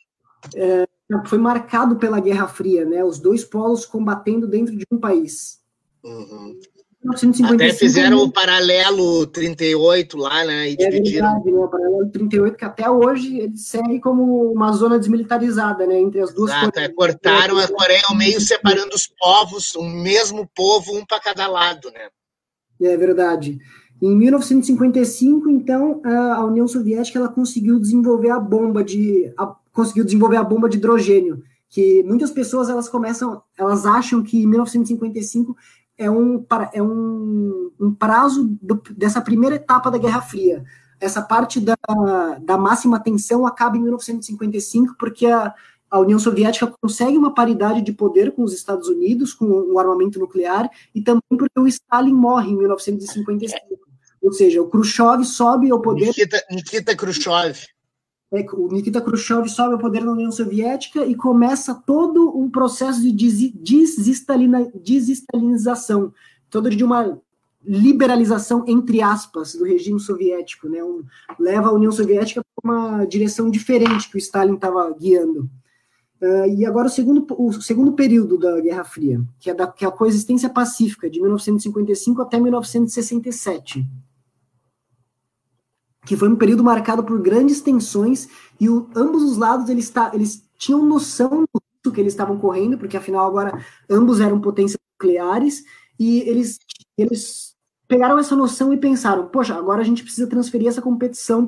é, foi marcado pela Guerra Fria, né? Os dois polos combatendo dentro de um país. Uhum. 1955, Até fizeram o paralelo 38 lá, né? E é dividiram. Verdade, né? O paralelo 38, que até hoje ele segue como uma zona desmilitarizada, né? Entre as duas Exato, é, cortaram a Coreia ao meio, separando os povos, o mesmo povo, um para cada lado, né? É verdade. Em 1955, então, a União Soviética ela conseguiu desenvolver a bomba de a, conseguiu desenvolver a bomba de hidrogênio, que muitas pessoas elas começam, elas acham que em 1955 é um, é um, um prazo do, dessa primeira etapa da Guerra Fria. Essa parte da, da máxima tensão acaba em 1955, porque a, a União Soviética consegue uma paridade de poder com os Estados Unidos, com o armamento nuclear, e também porque o Stalin morre em 1955. Ou seja, o Khrushchev sobe ao poder. Nikita, Nikita Khrushchev o Nikita Khrushchev sobe ao poder na União Soviética e começa todo um processo de desestalinização, todo de uma liberalização, entre aspas, do regime soviético, né? Um, leva a União Soviética para uma direção diferente que o Stalin estava guiando. Uh, e agora o segundo, o segundo período da Guerra Fria, que é, da, que é a coexistência pacífica, de 1955 até 1967 que foi um período marcado por grandes tensões e o, ambos os lados eles, eles tinham noção do que eles estavam correndo, porque afinal agora ambos eram potências nucleares e eles, eles pegaram essa noção e pensaram, poxa, agora a gente precisa transferir essa competição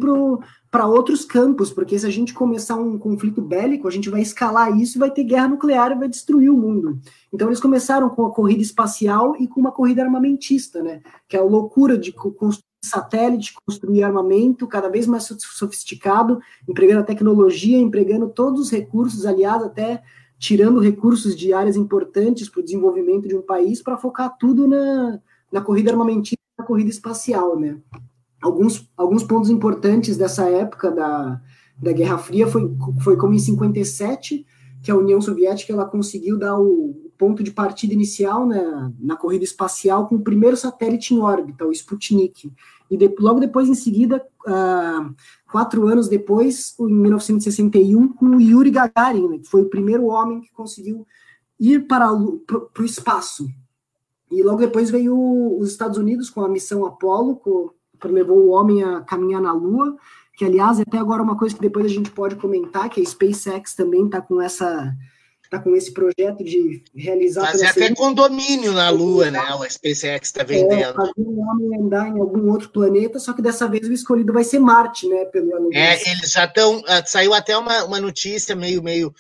para outros campos, porque se a gente começar um conflito bélico, a gente vai escalar isso vai ter guerra nuclear e vai destruir o mundo. Então eles começaram com a corrida espacial e com uma corrida armamentista, né? Que é a loucura de construir satélite, construir armamento cada vez mais sofisticado, empregando a tecnologia, empregando todos os recursos, aliás, até tirando recursos de áreas importantes para o desenvolvimento de um país para focar tudo na, na corrida armamentista, na corrida espacial, né? Alguns, alguns pontos importantes dessa época da, da Guerra Fria foi, foi como em 57, que a União Soviética ela conseguiu dar o ponto de partida inicial né, na corrida espacial com o primeiro satélite em órbita, o Sputnik. E de, logo depois, em seguida, uh, quatro anos depois, em 1961, com Yuri Gagarin, né, que foi o primeiro homem que conseguiu ir para o espaço. E logo depois veio os Estados Unidos com a missão Apollo, que levou o homem a caminhar na Lua, que aliás, até agora uma coisa que depois a gente pode comentar, que a SpaceX também está com essa tá com esse projeto de realizar fazer até condomínio na Lua, né? O SpaceX está vendendo. É, fazer um homem andar em algum outro planeta, só que dessa vez o escolhido vai ser Marte, né? Pelo Elon É, eles já estão. Ah, saiu até uma, uma notícia meio meio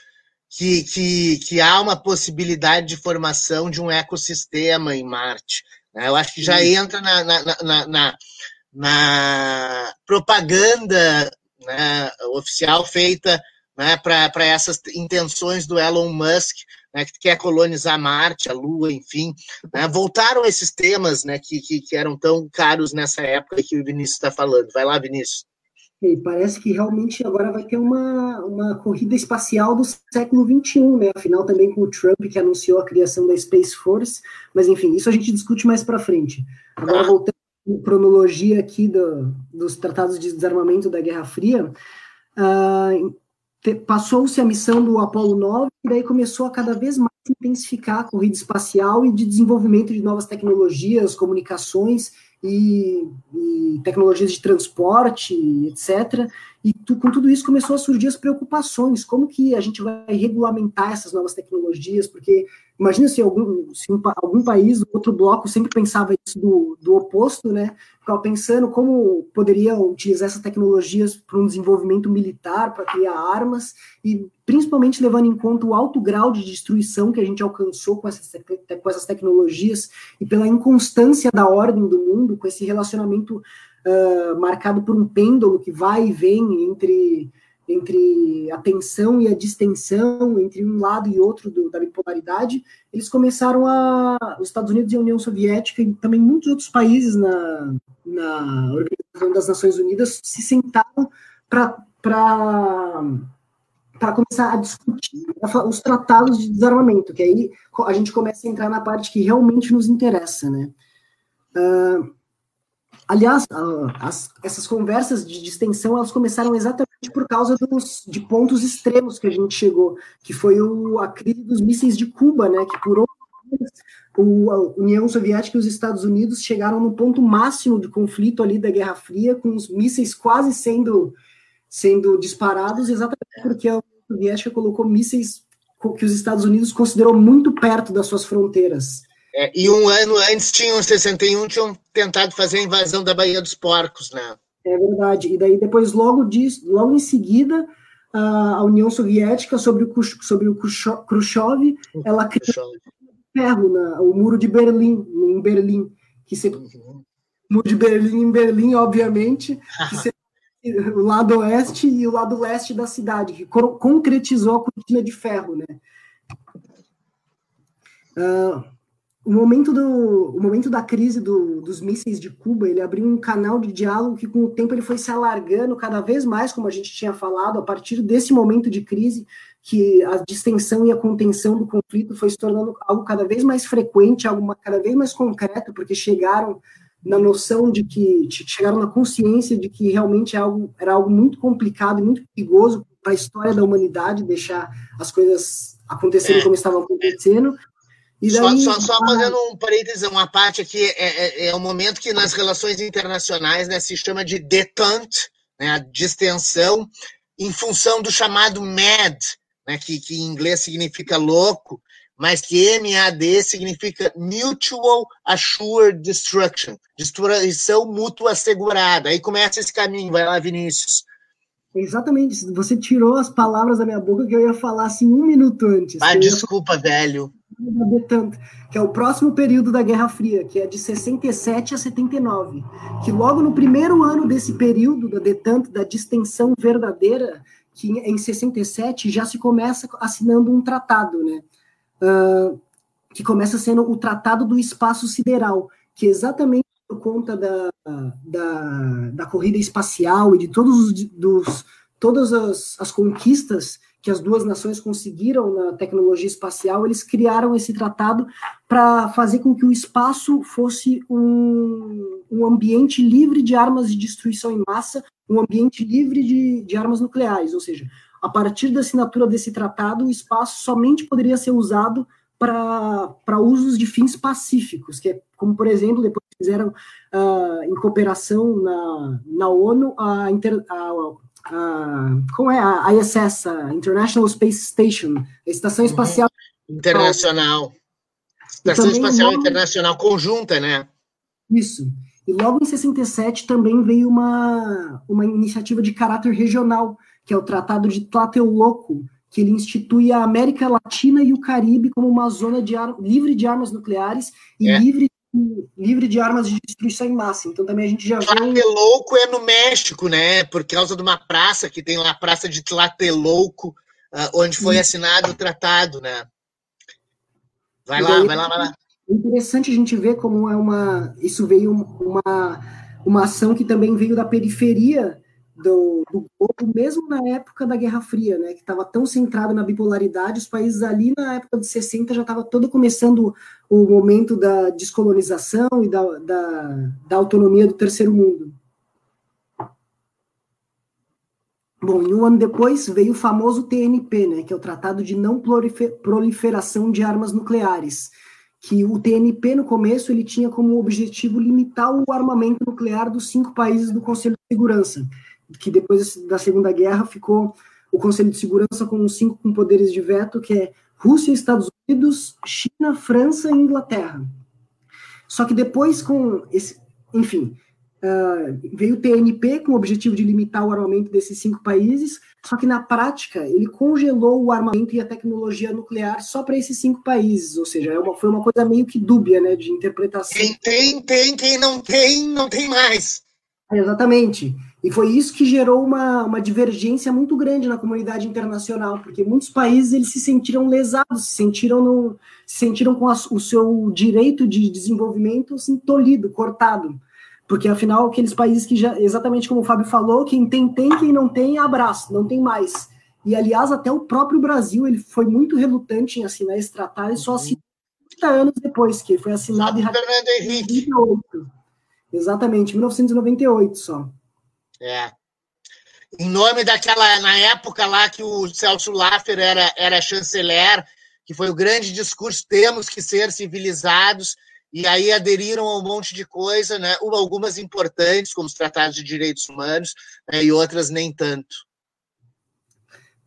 que, que, que há uma possibilidade de formação de um ecossistema em Marte. Né? Eu acho que já entra na, na, na, na na propaganda né, oficial feita né, para essas intenções do Elon Musk, né, que quer colonizar Marte, a Lua, enfim. Né, voltaram esses temas né, que, que, que, eram tão caros nessa época que o Vinícius está falando. Vai lá, Vinícius. E parece que realmente agora vai ter uma, uma corrida espacial do século XXI, né? Afinal, também com o Trump, que anunciou a criação da Space Force. Mas, enfim, isso a gente discute mais para frente. Agora, ah. voltando cronologia aqui do, dos tratados de desarmamento da Guerra Fria, uh, passou-se a missão do Apollo 9 e daí começou a cada vez mais intensificar a corrida espacial e de desenvolvimento de novas tecnologias, comunicações e, e tecnologias de transporte, etc. E tu, com tudo isso começou a surgir as preocupações, como que a gente vai regulamentar essas novas tecnologias, porque imagina se algum, se um, algum país outro bloco sempre pensava isso do, do oposto, né? Ficava pensando como poderiam utilizar essas tecnologias para um desenvolvimento militar, para criar armas, e principalmente levando em conta o alto grau de destruição que a gente alcançou com essas, com essas tecnologias e pela inconstância da ordem do mundo, com esse relacionamento uh, marcado por um pêndulo que vai e vem entre entre a tensão e a distensão, entre um lado e outro do, da bipolaridade, eles começaram a. Os Estados Unidos e a União Soviética, e também muitos outros países na, na Organização das Nações Unidas, se sentaram para começar a discutir os tratados de desarmamento, que aí a gente começa a entrar na parte que realmente nos interessa, né? Uh, aliás, uh, as, essas conversas de distensão, elas começaram exatamente por causa dos, de pontos extremos que a gente chegou, que foi o, a crise dos mísseis de Cuba, né, que por o, a União Soviética e os Estados Unidos chegaram no ponto máximo de conflito ali da Guerra Fria, com os mísseis quase sendo, sendo disparados, exatamente porque a União Soviética colocou mísseis que os Estados Unidos considerou muito perto das suas fronteiras. É, e um ano antes, tinham 61, tinham tentado fazer a invasão da Baía dos Porcos, né? É verdade. E daí depois, logo, disso, logo em seguida, a União Soviética, sobre o, sobre o Khrushchev, ela criou ferro, na, o muro de Berlim, em Berlim, que se, uhum. muro de Berlim em Berlim, obviamente, se, o lado oeste e o lado leste da cidade, que concretizou a cortina de ferro, né? Uh, o momento, do, o momento da crise do, dos mísseis de Cuba, ele abriu um canal de diálogo que com o tempo ele foi se alargando cada vez mais, como a gente tinha falado, a partir desse momento de crise, que a distensão e a contenção do conflito foi se tornando algo cada vez mais frequente, algo cada vez mais concreto, porque chegaram na noção de que, chegaram na consciência de que realmente é algo, era algo muito complicado e muito perigoso para a história da humanidade, deixar as coisas acontecerem é. como estavam acontecendo, Daí, só, só, só, fazendo um parênteses, uma parte aqui, é, é, é um momento que nas relações internacionais né, se chama de detente, né, a distensão, em função do chamado MAD, né, que, que em inglês significa louco, mas que MAD significa Mutual Assured Destruction, destruição mútua assegurada. Aí começa esse caminho, vai lá, Vinícius. Exatamente, você tirou as palavras da minha boca que eu ia falar assim um minuto antes. Ah, desculpa, velho. Que é o próximo período da Guerra Fria, que é de 67 a 79. Que logo no primeiro ano desse período da detente, da distensão verdadeira, que em 67 já se começa assinando um tratado, né? Uh, que começa sendo o Tratado do Espaço Sideral, que exatamente por conta da, da, da corrida espacial e de todos os, dos, todas as, as conquistas que as duas nações conseguiram na tecnologia espacial, eles criaram esse tratado para fazer com que o espaço fosse um, um ambiente livre de armas de destruição em massa, um ambiente livre de, de armas nucleares, ou seja, a partir da assinatura desse tratado, o espaço somente poderia ser usado para usos de fins pacíficos, que é como, por exemplo, depois fizeram uh, em cooperação na, na ONU a, inter, a, a, como é a ISS, a International Space Station, a Estação uhum. Espacial Internacional. Estação Espacial logo, Internacional conjunta, né? Isso. E logo em 67 também veio uma, uma iniciativa de caráter regional, que é o Tratado de Tlatelolco, que ele institui a América Latina e o Caribe como uma zona de livre de armas nucleares e é. livre, livre de armas de destruição em massa. Então também a gente já Tlatelolco vê... é no México, né? Por causa de uma praça que tem lá a praça de Tlatelolco, uh, onde foi assinado o tratado, né? Vai lá, vai lá, vai lá. É interessante a gente ver como é uma. Isso veio uma, uma ação que também veio da periferia do, do globo, mesmo na época da Guerra Fria, né, que estava tão centrado na bipolaridade, os países ali na época de 60 já estava todo começando o momento da descolonização e da, da, da autonomia do terceiro mundo. Bom, e um ano depois veio o famoso TNP, né, que é o Tratado de Não Proliferação de Armas Nucleares, que o TNP no começo ele tinha como objetivo limitar o armamento nuclear dos cinco países do Conselho de Segurança, que depois da Segunda Guerra ficou o Conselho de Segurança com os cinco com poderes de veto, que é Rússia, Estados Unidos, China, França e Inglaterra. Só que depois com esse, enfim, uh, veio o TNP com o objetivo de limitar o armamento desses cinco países, só que na prática ele congelou o armamento e a tecnologia nuclear só para esses cinco países, ou seja, é uma, foi uma coisa meio que dúbia, né, de interpretação. Quem tem, tem, quem não tem, não tem mais. Exatamente. E foi isso que gerou uma, uma divergência muito grande na comunidade internacional, porque muitos países eles se sentiram lesados, se sentiram, no, se sentiram com a, o seu direito de desenvolvimento assim, tolhido, cortado. Porque, afinal, aqueles países que já, exatamente como o Fábio falou, quem tem, tem, quem não tem, abraço, não tem mais. E, aliás, até o próprio Brasil ele foi muito relutante em assinar esse tratado e só uhum. assinou 30 anos depois, que foi assinado em Fernando Henrique. Exatamente, 1998 só. É. Em nome daquela, na época lá que o Celso Laffer era, era chanceler, que foi o grande discurso, temos que ser civilizados, e aí aderiram a um monte de coisa, né? algumas importantes, como os tratados de direitos humanos, né? e outras nem tanto.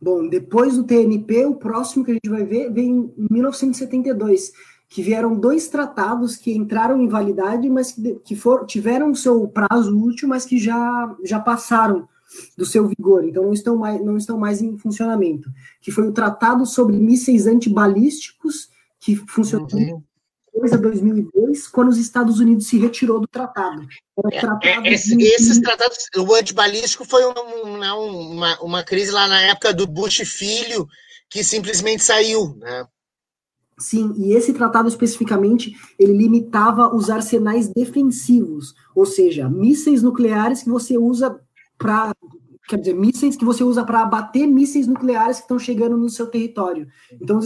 Bom, depois do TNP, o próximo que a gente vai ver vem em 1972, que vieram dois tratados que entraram em validade, mas que, que for, tiveram o seu prazo útil, mas que já, já passaram do seu vigor, então não estão, mais, não estão mais em funcionamento, que foi o Tratado sobre Mísseis Antibalísticos, que funcionou uhum. depois de 2002, quando os Estados Unidos se retirou do tratado. É, tratado é, esse, de... Esses tratados, o antibalístico foi uma, uma, uma crise lá na época do Bush filho, que simplesmente saiu, né? Sim, e esse tratado especificamente, ele limitava os arsenais defensivos, ou seja, mísseis nucleares que você usa para, quer dizer, mísseis que você usa para abater mísseis nucleares que estão chegando no seu território. Então,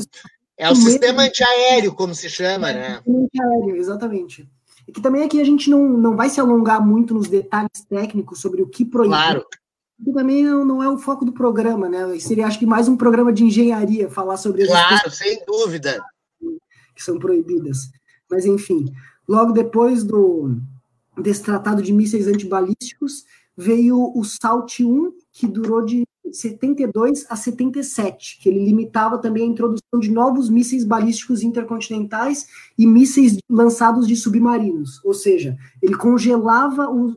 é o sistema antiaéreo, como se chama, é, né? Antiaéreo, exatamente. E que também aqui a gente não, não vai se alongar muito nos detalhes técnicos sobre o que proíbe. Claro. Que também não, não é o foco do programa, né? Seria, acho que, mais um programa de engenharia falar sobre Claro, sem dúvida que são proibidas. Mas, enfim, logo depois do, desse tratado de mísseis antibalísticos, veio o SALT 1, que durou de 72 a 77, que ele limitava também a introdução de novos mísseis balísticos intercontinentais e mísseis lançados de submarinos, ou seja, ele congelava os,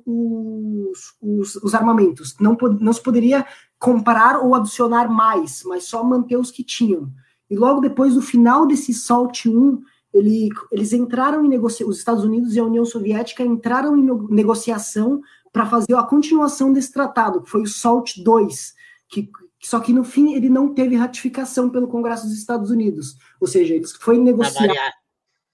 os, os armamentos, não, não se poderia comprar ou adicionar mais, mas só manter os que tinham. E logo depois, do final desse SALT 1, ele, eles entraram em negociação, os Estados Unidos e a União Soviética entraram em negociação para fazer a continuação desse tratado, que foi o SALT 2, que, só que no fim ele não teve ratificação pelo Congresso dos Estados Unidos. Ou seja, foi negociado,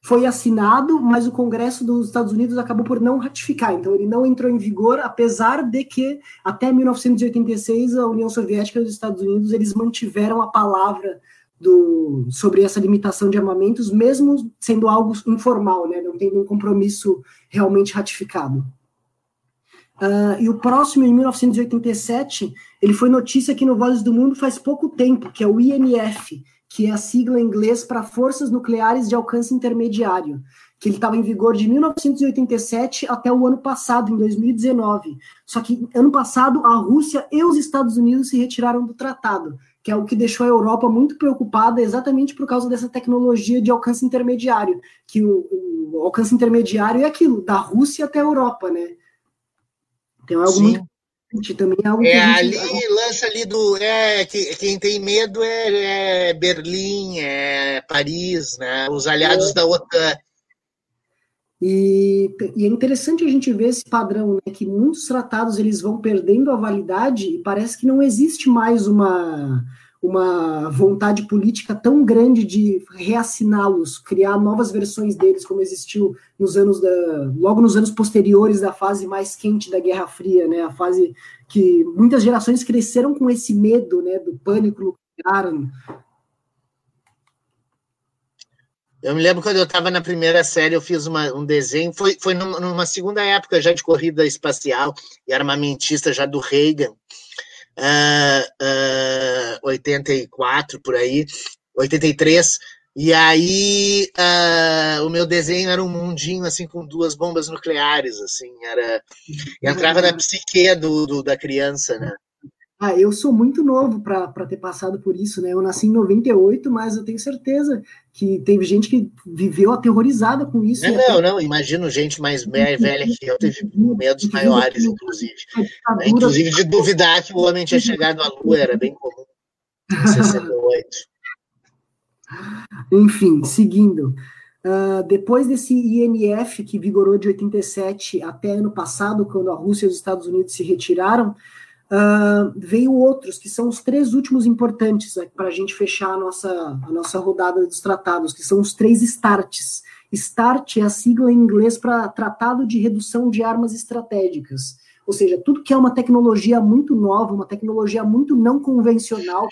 foi assinado, mas o Congresso dos Estados Unidos acabou por não ratificar. Então ele não entrou em vigor, apesar de que até 1986 a União Soviética e os Estados Unidos eles mantiveram a palavra do, sobre essa limitação de armamentos, mesmo sendo algo informal, né, não tendo um compromisso realmente ratificado. Uh, e o próximo, em 1987, ele foi notícia aqui no Vozes do Mundo faz pouco tempo, que é o INF, que é a sigla em inglês para Forças Nucleares de Alcance Intermediário, que ele estava em vigor de 1987 até o ano passado, em 2019. Só que ano passado a Rússia e os Estados Unidos se retiraram do tratado, que é o que deixou a Europa muito preocupada exatamente por causa dessa tecnologia de alcance intermediário, que o, o alcance intermediário é aquilo, da Rússia até a Europa, né? Então é algo Sim. muito também é algo é ali gente... lança ali do é que, quem tem medo é, é, Berlim é Paris né os aliados é. da OTAN e, e, é interessante a gente ver esse padrão né, que muitos tratados eles vão perdendo a validade e parece que não existe mais uma uma vontade política tão grande de reassiná-los, criar novas versões deles, como existiu nos anos da, logo nos anos posteriores da fase mais quente da Guerra Fria, né? A fase que muitas gerações cresceram com esse medo, né, do pânico nuclear. Eu me lembro quando eu estava na primeira série, eu fiz uma, um desenho, foi, foi numa segunda época já de corrida espacial e armamentista já do Reagan, uh, uh, 84 por aí, 83. E aí uh, o meu desenho era um mundinho assim com duas bombas nucleares, assim, era entrava na psique do, do da criança, né? Ah, eu sou muito novo para ter passado por isso, né? Eu nasci em 98, mas eu tenho certeza que teve gente que viveu aterrorizada com isso. Não, não, não, imagino gente mais velha que eu teve medos maiores, inclusive. É, inclusive de duvidar que o homem tinha chegado à Lua, era bem comum. Em 68. Enfim, seguindo. Uh, depois desse INF, que vigorou de 87 até ano passado, quando a Rússia e os Estados Unidos se retiraram, Uh, veio outros, que são os três últimos importantes né, para a gente fechar a nossa, a nossa rodada dos tratados, que são os três STARTs. START é a sigla em inglês para Tratado de Redução de Armas Estratégicas. Ou seja, tudo que é uma tecnologia muito nova, uma tecnologia muito não convencional,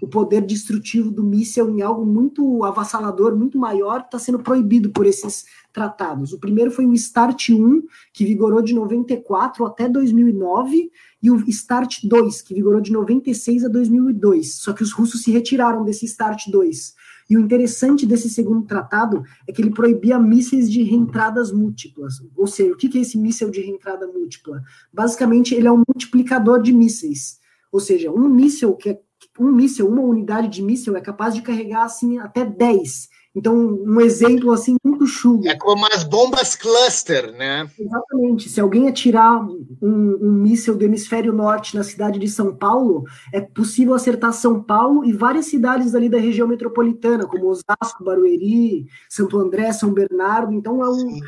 o poder destrutivo do míssil em algo muito avassalador, muito maior, está sendo proibido por esses tratados. O primeiro foi o START 1, que vigorou de 94 até 2009, e o START 2, que vigorou de 96 a 2002. Só que os russos se retiraram desse START 2. E o interessante desse segundo tratado é que ele proibia mísseis de reentradas múltiplas. Ou seja, o que é esse míssil de reentrada múltipla? Basicamente, ele é um multiplicador de mísseis. Ou seja, um míssil que é um míssil, uma unidade de míssil é capaz de carregar assim até 10. Então, um exemplo assim muito chulo. É como as bombas cluster, né? Exatamente. Se alguém atirar um, um míssil do hemisfério norte na cidade de São Paulo, é possível acertar São Paulo e várias cidades ali da região metropolitana, como Osasco, Barueri, Santo André, São Bernardo. Então, é um Sim.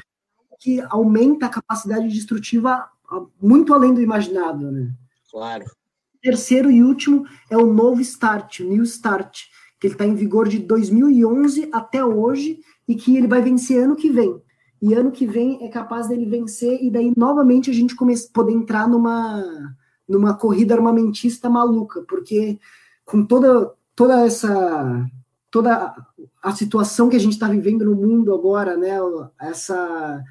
que aumenta a capacidade destrutiva muito além do imaginado, né? Claro. Terceiro e último é o novo START, o New START, que ele está em vigor de 2011 até hoje e que ele vai vencer ano que vem. E ano que vem é capaz dele vencer e daí novamente a gente come, poder entrar numa, numa corrida armamentista maluca, porque com toda, toda essa toda a situação que a gente está vivendo no mundo agora, né, essa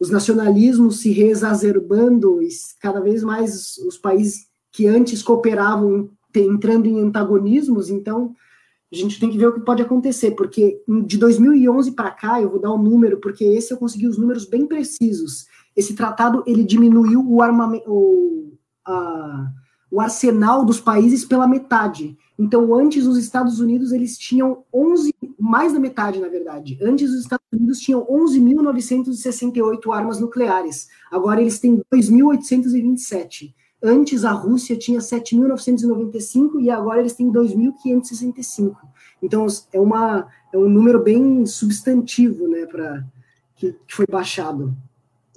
os nacionalismos se reexacerbando e cada vez mais os países que antes cooperavam entrando em antagonismos, então a gente tem que ver o que pode acontecer, porque de 2011 para cá, eu vou dar um número, porque esse eu consegui os números bem precisos. Esse tratado ele diminuiu o armamento, o, a, o arsenal dos países pela metade. Então, antes os Estados Unidos eles tinham 11, mais da metade, na verdade. Antes os Estados Unidos tinham 11.968 armas nucleares. Agora eles têm 2.827. Antes a Rússia tinha 7.995 e agora eles têm 2.565. Então é, uma, é um número bem substantivo, né, para que, que, foi baixado.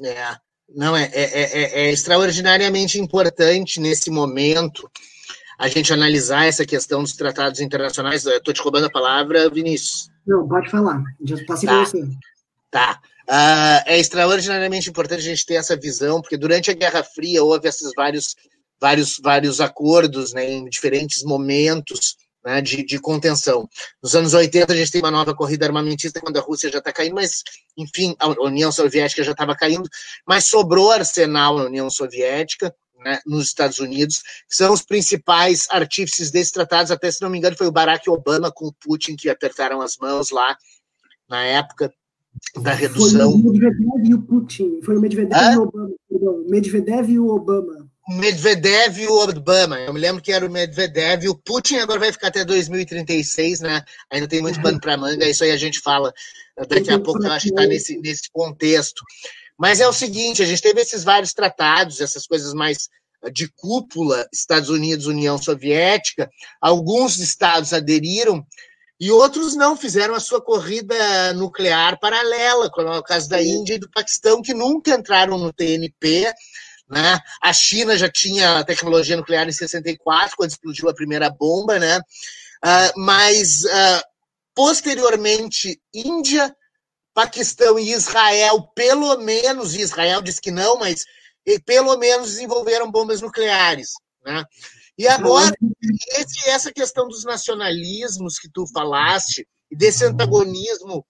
É, não é, é, é, é extraordinariamente importante nesse momento a gente analisar essa questão dos tratados internacionais. Estou te roubando a palavra, Vinícius. Não, pode falar. Já passei tá. para você. Tá. Uh, é extraordinariamente importante a gente ter essa visão, porque durante a Guerra Fria houve esses vários, vários, vários acordos né, em diferentes momentos né, de, de, contenção. Nos anos 80, a gente tem uma nova corrida armamentista, quando a Rússia já está caindo, mas, enfim, a União Soviética já estava caindo, mas sobrou arsenal na União Soviética, né, nos Estados Unidos, que são os principais artífices desses tratados, até se não me engano, foi o Barack Obama com o Putin que apertaram as mãos lá na época da redução. Foi o Medvedev e o Putin. Foi o Medvedev ah? e o Obama. Perdão, Medvedev e o Obama. Medvedev e o Obama. Eu me lembro que era o Medvedev e o Putin agora vai ficar até 2036, né? Ainda tem muito pano para manga, isso aí a gente fala daqui a pouco, eu acho que está nesse, nesse contexto. Mas é o seguinte, a gente teve esses vários tratados, essas coisas mais de cúpula, Estados Unidos, União Soviética, alguns estados aderiram, e outros não fizeram a sua corrida nuclear paralela, como é o caso da Índia e do Paquistão, que nunca entraram no TNP. Né? A China já tinha tecnologia nuclear em 64, quando explodiu a primeira bomba, né? Uh, mas uh, posteriormente, Índia, Paquistão e Israel, pelo menos, Israel diz que não, mas pelo menos desenvolveram bombas nucleares. Né? E agora, esse, essa questão dos nacionalismos que tu falaste, e desse antagonismo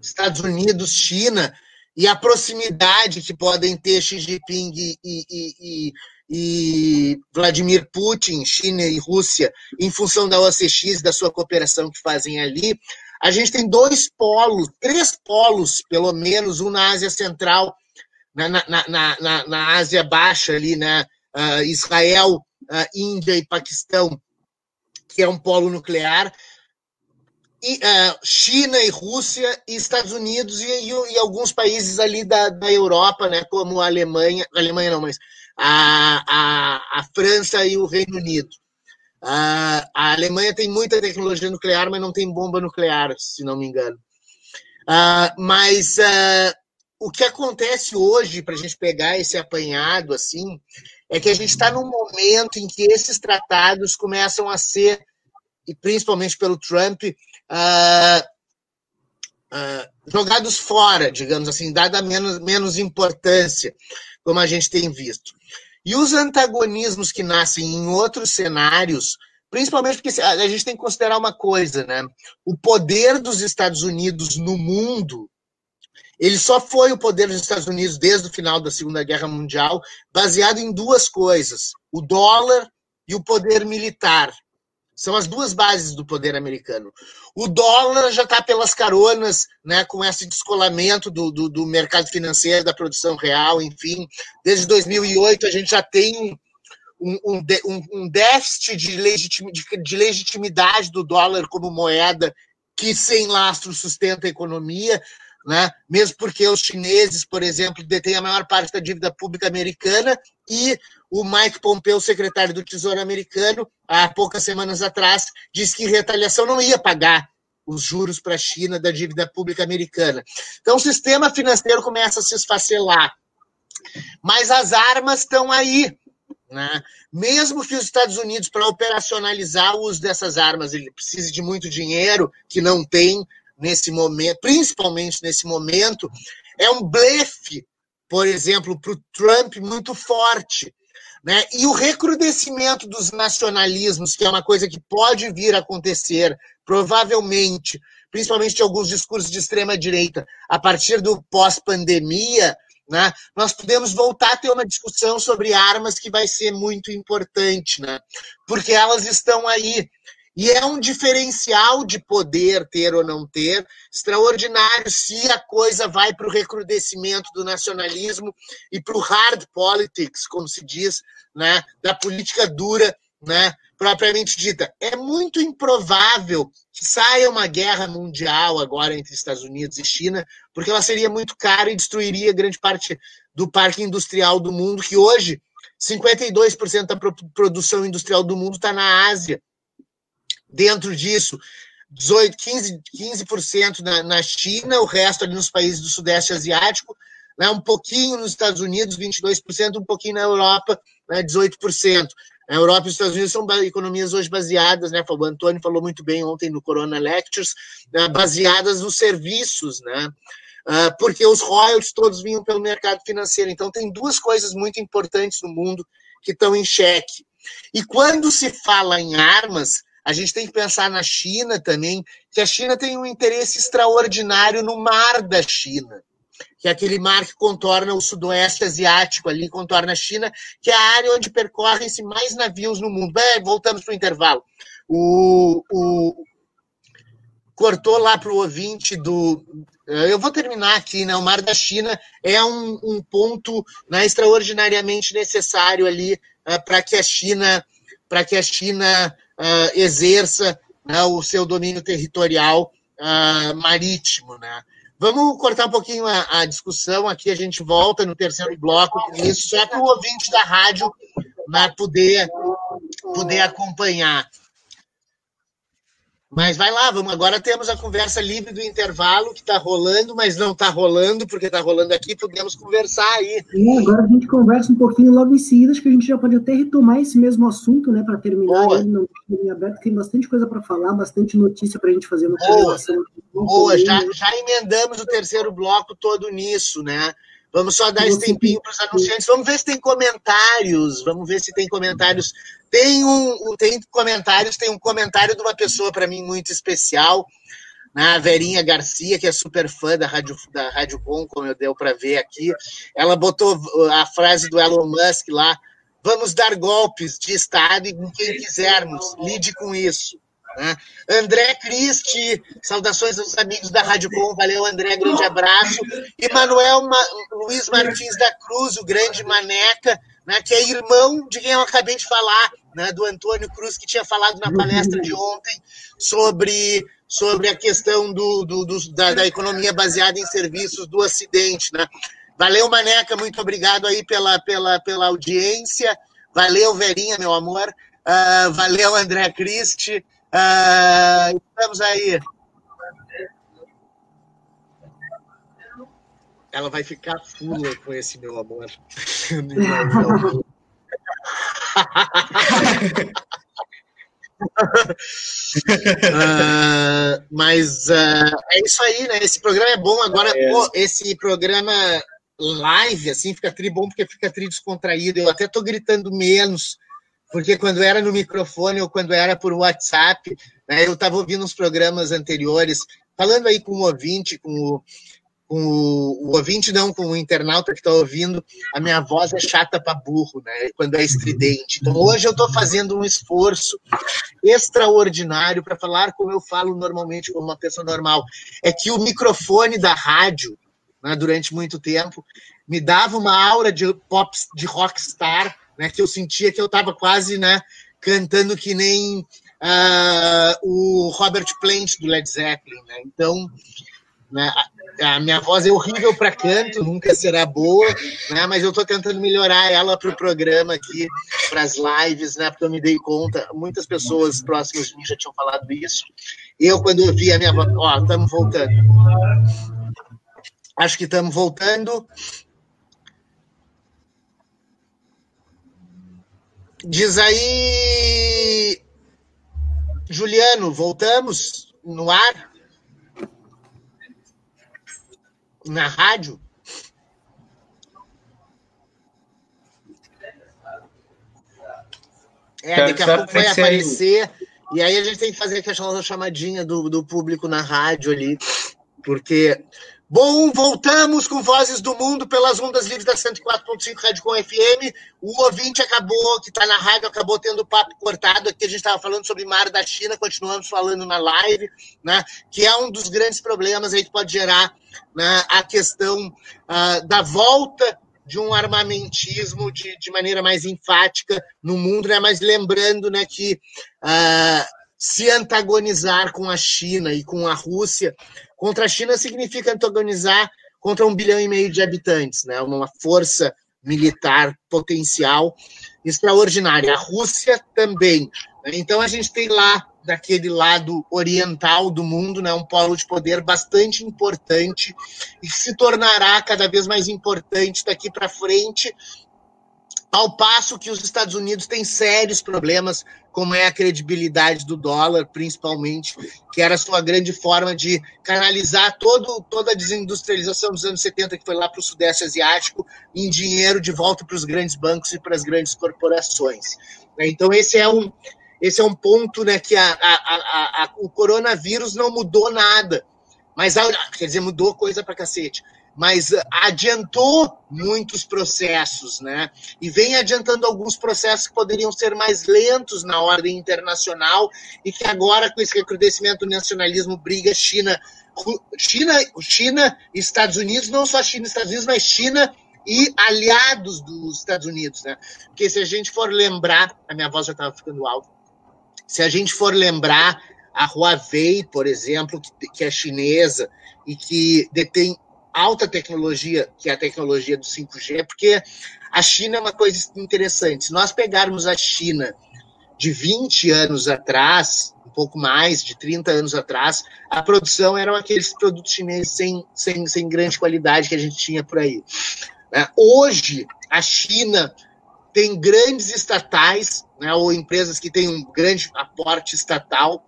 Estados Unidos, China, e a proximidade que podem ter Xi Jinping e, e, e, e, Vladimir Putin, China e Rússia, em função da OCX, da sua cooperação que fazem ali, a gente tem dois polos, três polos, pelo menos, um na Ásia Central, na, na, na, na, Ásia Baixa ali, né? Uh, Israel, uh, Índia e Paquistão, que é um polo nuclear, e, uh, China e Rússia e Estados Unidos e, e, e, alguns países ali da, da Europa, né, como a Alemanha, a Alemanha não, mas a, a, a França e o Reino Unido. Uh, a Alemanha tem muita tecnologia nuclear, mas não tem bomba nuclear, se não me engano. Uh, mas o que acontece hoje, para a gente pegar esse apanhado assim, é que a gente está num momento em que esses tratados começam a ser, e principalmente pelo Trump, uh, uh, jogados fora, digamos assim, dada menos, menos importância, como a gente tem visto. E os antagonismos que nascem em outros cenários, principalmente porque a gente tem que considerar uma coisa, né? O poder dos Estados Unidos no mundo ele só foi o poder dos Estados Unidos desde o final da Segunda Guerra Mundial, baseado em duas coisas: o dólar e o poder militar. São as duas bases do poder americano. O dólar já está pelas caronas, né, com esse descolamento do, do, do, mercado financeiro, da produção real, enfim. Desde 2008 a gente já tem um, um, um déficit de, legitim, de, de legitimidade do dólar como moeda que sem lastro sustenta a economia né? mesmo porque os chineses, por exemplo, detêm a maior parte da dívida pública americana e o Mike Pompeo, secretário do Tesouro americano, há poucas semanas atrás, disse que retaliação não ia pagar os juros para a China da dívida pública americana. Então, o sistema financeiro começa a se esfacelar. Mas as armas estão aí. Né? Mesmo que os Estados Unidos, para operacionalizar o uso dessas armas, ele precise de muito dinheiro, que não tem, nesse momento, principalmente nesse momento, é um blefe, por exemplo, para o Trump muito forte. Né? E o recrudescimento dos nacionalismos, que é uma coisa que pode vir a acontecer, provavelmente, principalmente de alguns discursos de extrema-direita, a partir do pós-pandemia, né? nós podemos voltar a ter uma discussão sobre armas que vai ser muito importante, né? porque elas estão aí. E é um diferencial de poder ter ou não ter, extraordinário se a coisa vai para o recrudescimento do nacionalismo e para o hard politics, como se diz, né, da política dura, né, propriamente dita. É muito improvável que saia uma guerra mundial agora entre Estados Unidos e China, porque ela seria muito cara e destruiria grande parte do parque industrial do mundo, que hoje 52% da produção industrial do mundo está na Ásia. Dentro disso, 18, 15, 15% na, na China, o resto ali nos países do Sudeste Asiático, né, um pouquinho nos Estados Unidos, 22%, um pouquinho na Europa, né, 18%. A Europa e os Estados Unidos são economias hoje baseadas, né? O Antônio falou muito bem ontem no Corona Lectures, né, baseadas nos serviços, né? Uh, porque os royalties todos vinham pelo mercado financeiro. Então, tem duas coisas muito importantes no mundo que estão em xeque. E quando se fala em armas, a gente tem que pensar na China também, que a China tem um interesse extraordinário no mar da China que é aquele mar que contorna o sudoeste asiático, ali contorna a China, que é a área onde percorrem-se mais navios no mundo. Voltamos para o intervalo. O, o, cortou lá para o ouvinte do. Eh, eu vou terminar aqui, né? O Mar da China é um, um ponto né, extraordinariamente necessário ali uh, para que a China, para que a China uh, exerça né, o seu domínio territorial uh, marítimo, né? Vamos cortar um pouquinho a, a, discussão aqui, a gente volta no terceiro bloco com isso, só para o ouvinte da rádio né, poder, poder acompanhar. Mas vai lá, vamos. Agora temos a conversa livre do intervalo que está rolando, mas não está rolando, porque está rolando aqui, podemos conversar aí. É, agora a gente conversa um pouquinho logo em seguida, acho que a gente já pode até retomar esse mesmo assunto, né, para terminar Boa. ele não em aberto, tem bastante coisa para falar, bastante notícia para a gente fazer uma Boa, Boa. Já, já emendamos o terceiro bloco todo nisso, né? Vamos só dar esse tempinho para os anunciantes. Vamos ver se tem comentários. Vamos ver se tem comentários. Tem um, tem comentários. Tem um comentário de uma pessoa para mim muito especial, né? a Verinha Garcia, que é super fã da Rádio, da Rádio Com, como eu deu para ver aqui. Ela botou a frase do Elon Musk lá: vamos dar golpes de Estado em quem quisermos. Lide com isso. Né? André Cristi, saudações aos amigos da Rádio Com, valeu André, grande abraço. E Manuel Ma Luiz Martins da Cruz, o grande Maneca, né, que é irmão de quem eu acabei de falar, né, do Antônio Cruz, que tinha falado na palestra de ontem sobre, sobre a questão do, do, do da, da, economia baseada em serviços do Ocidente. Né? Valeu, Maneca, muito obrigado aí pela, pela, pela audiência. Valeu, Verinha, meu amor. Uh, valeu, André Cristi. Ah, estamos aí. Ela vai ficar fula com esse meu amor. uh, mas uh, é isso aí, né? Esse programa é bom. Agora, é. pô, esse programa live, assim, fica tri bom porque fica tri descontraído. Eu até tô gritando menos porque quando era no microfone ou quando era por WhatsApp, né, eu estava ouvindo uns programas anteriores, falando aí com o ouvinte, com o, com o, o ouvinte não, com o internauta que está ouvindo, a minha voz é chata para burro, né, quando é estridente. Então hoje eu estou fazendo um esforço extraordinário para falar como eu falo normalmente como uma pessoa normal. É que o microfone da rádio, né, durante muito tempo, me dava uma aura de pop, de rockstar, né, que eu sentia que eu estava quase né, cantando que nem uh, o Robert Plant do Led Zeppelin. Né? Então, né, a, minha voz é horrível para canto, nunca será boa, né, mas eu estou tentando melhorar ela para o programa aqui, para as lives, né, porque eu me dei conta, muitas pessoas próximas de mim já tinham falado isso. Eu, quando eu vi a minha voz, ó, estamos voltando. Acho que estamos voltando. Diz aí, Juliano, voltamos no ar? Na rádio? É, daqui a pouco vai aparecer. E aí a gente tem que fazer aquela chamadinha do, do público na rádio ali, porque Bom, voltamos com Vozes do Mundo pelas ondas livres da 104.5 Rádio Com FM. O ouvinte acabou, que está na rádio, acabou tendo papo cortado aqui. A gente estava falando sobre mar da China, continuamos falando na live, né? Que é um dos grandes problemas aí que pode gerar né, a questão uh, da volta de um armamentismo de, de maneira mais enfática no mundo, né? Mas lembrando, né, que uh, se antagonizar com a China e com a Rússia Contra a China significa antagonizar contra um bilhão e meio de habitantes, né? uma força militar potencial extraordinária. A Rússia também. Então a gente tem lá daquele lado oriental do mundo, né, um polo de poder bastante importante e que se tornará cada vez mais importante daqui para frente, ao passo que os Estados Unidos têm sérios problemas, como é a credibilidade do dólar, principalmente, que era a sua grande forma de canalizar todo, toda a desindustrialização dos anos 70, que foi lá para o Sudeste Asiático, em dinheiro de volta para os grandes bancos e para as grandes corporações. Então, esse é um, esse é um ponto né, que a, a, a, o coronavírus não mudou nada. Mas, quer dizer, mudou coisa para cacete. Mas adiantou muitos processos, né? E vem adiantando alguns processos que poderiam ser mais lentos na ordem internacional e que agora, com esse recrudescimento do nacionalismo, briga China, China, China, Estados Unidos, não só China e Estados Unidos, mas China e aliados dos Estados Unidos, né? Porque se a gente for lembrar, a minha voz já estava ficando alta, se a gente for lembrar, a Huawei, por exemplo, que, que é chinesa e que detém alta tecnologia, que é a tecnologia do 5G, porque a China é uma coisa interessante. Se nós pegarmos a China de 20 anos atrás, um pouco mais, de 30 anos atrás, a produção eram aqueles produtos chineses sem, sem, sem grande qualidade que a gente tinha por aí. Né? Hoje, a China tem grandes estatais, né, ou empresas que têm um grande aporte estatal,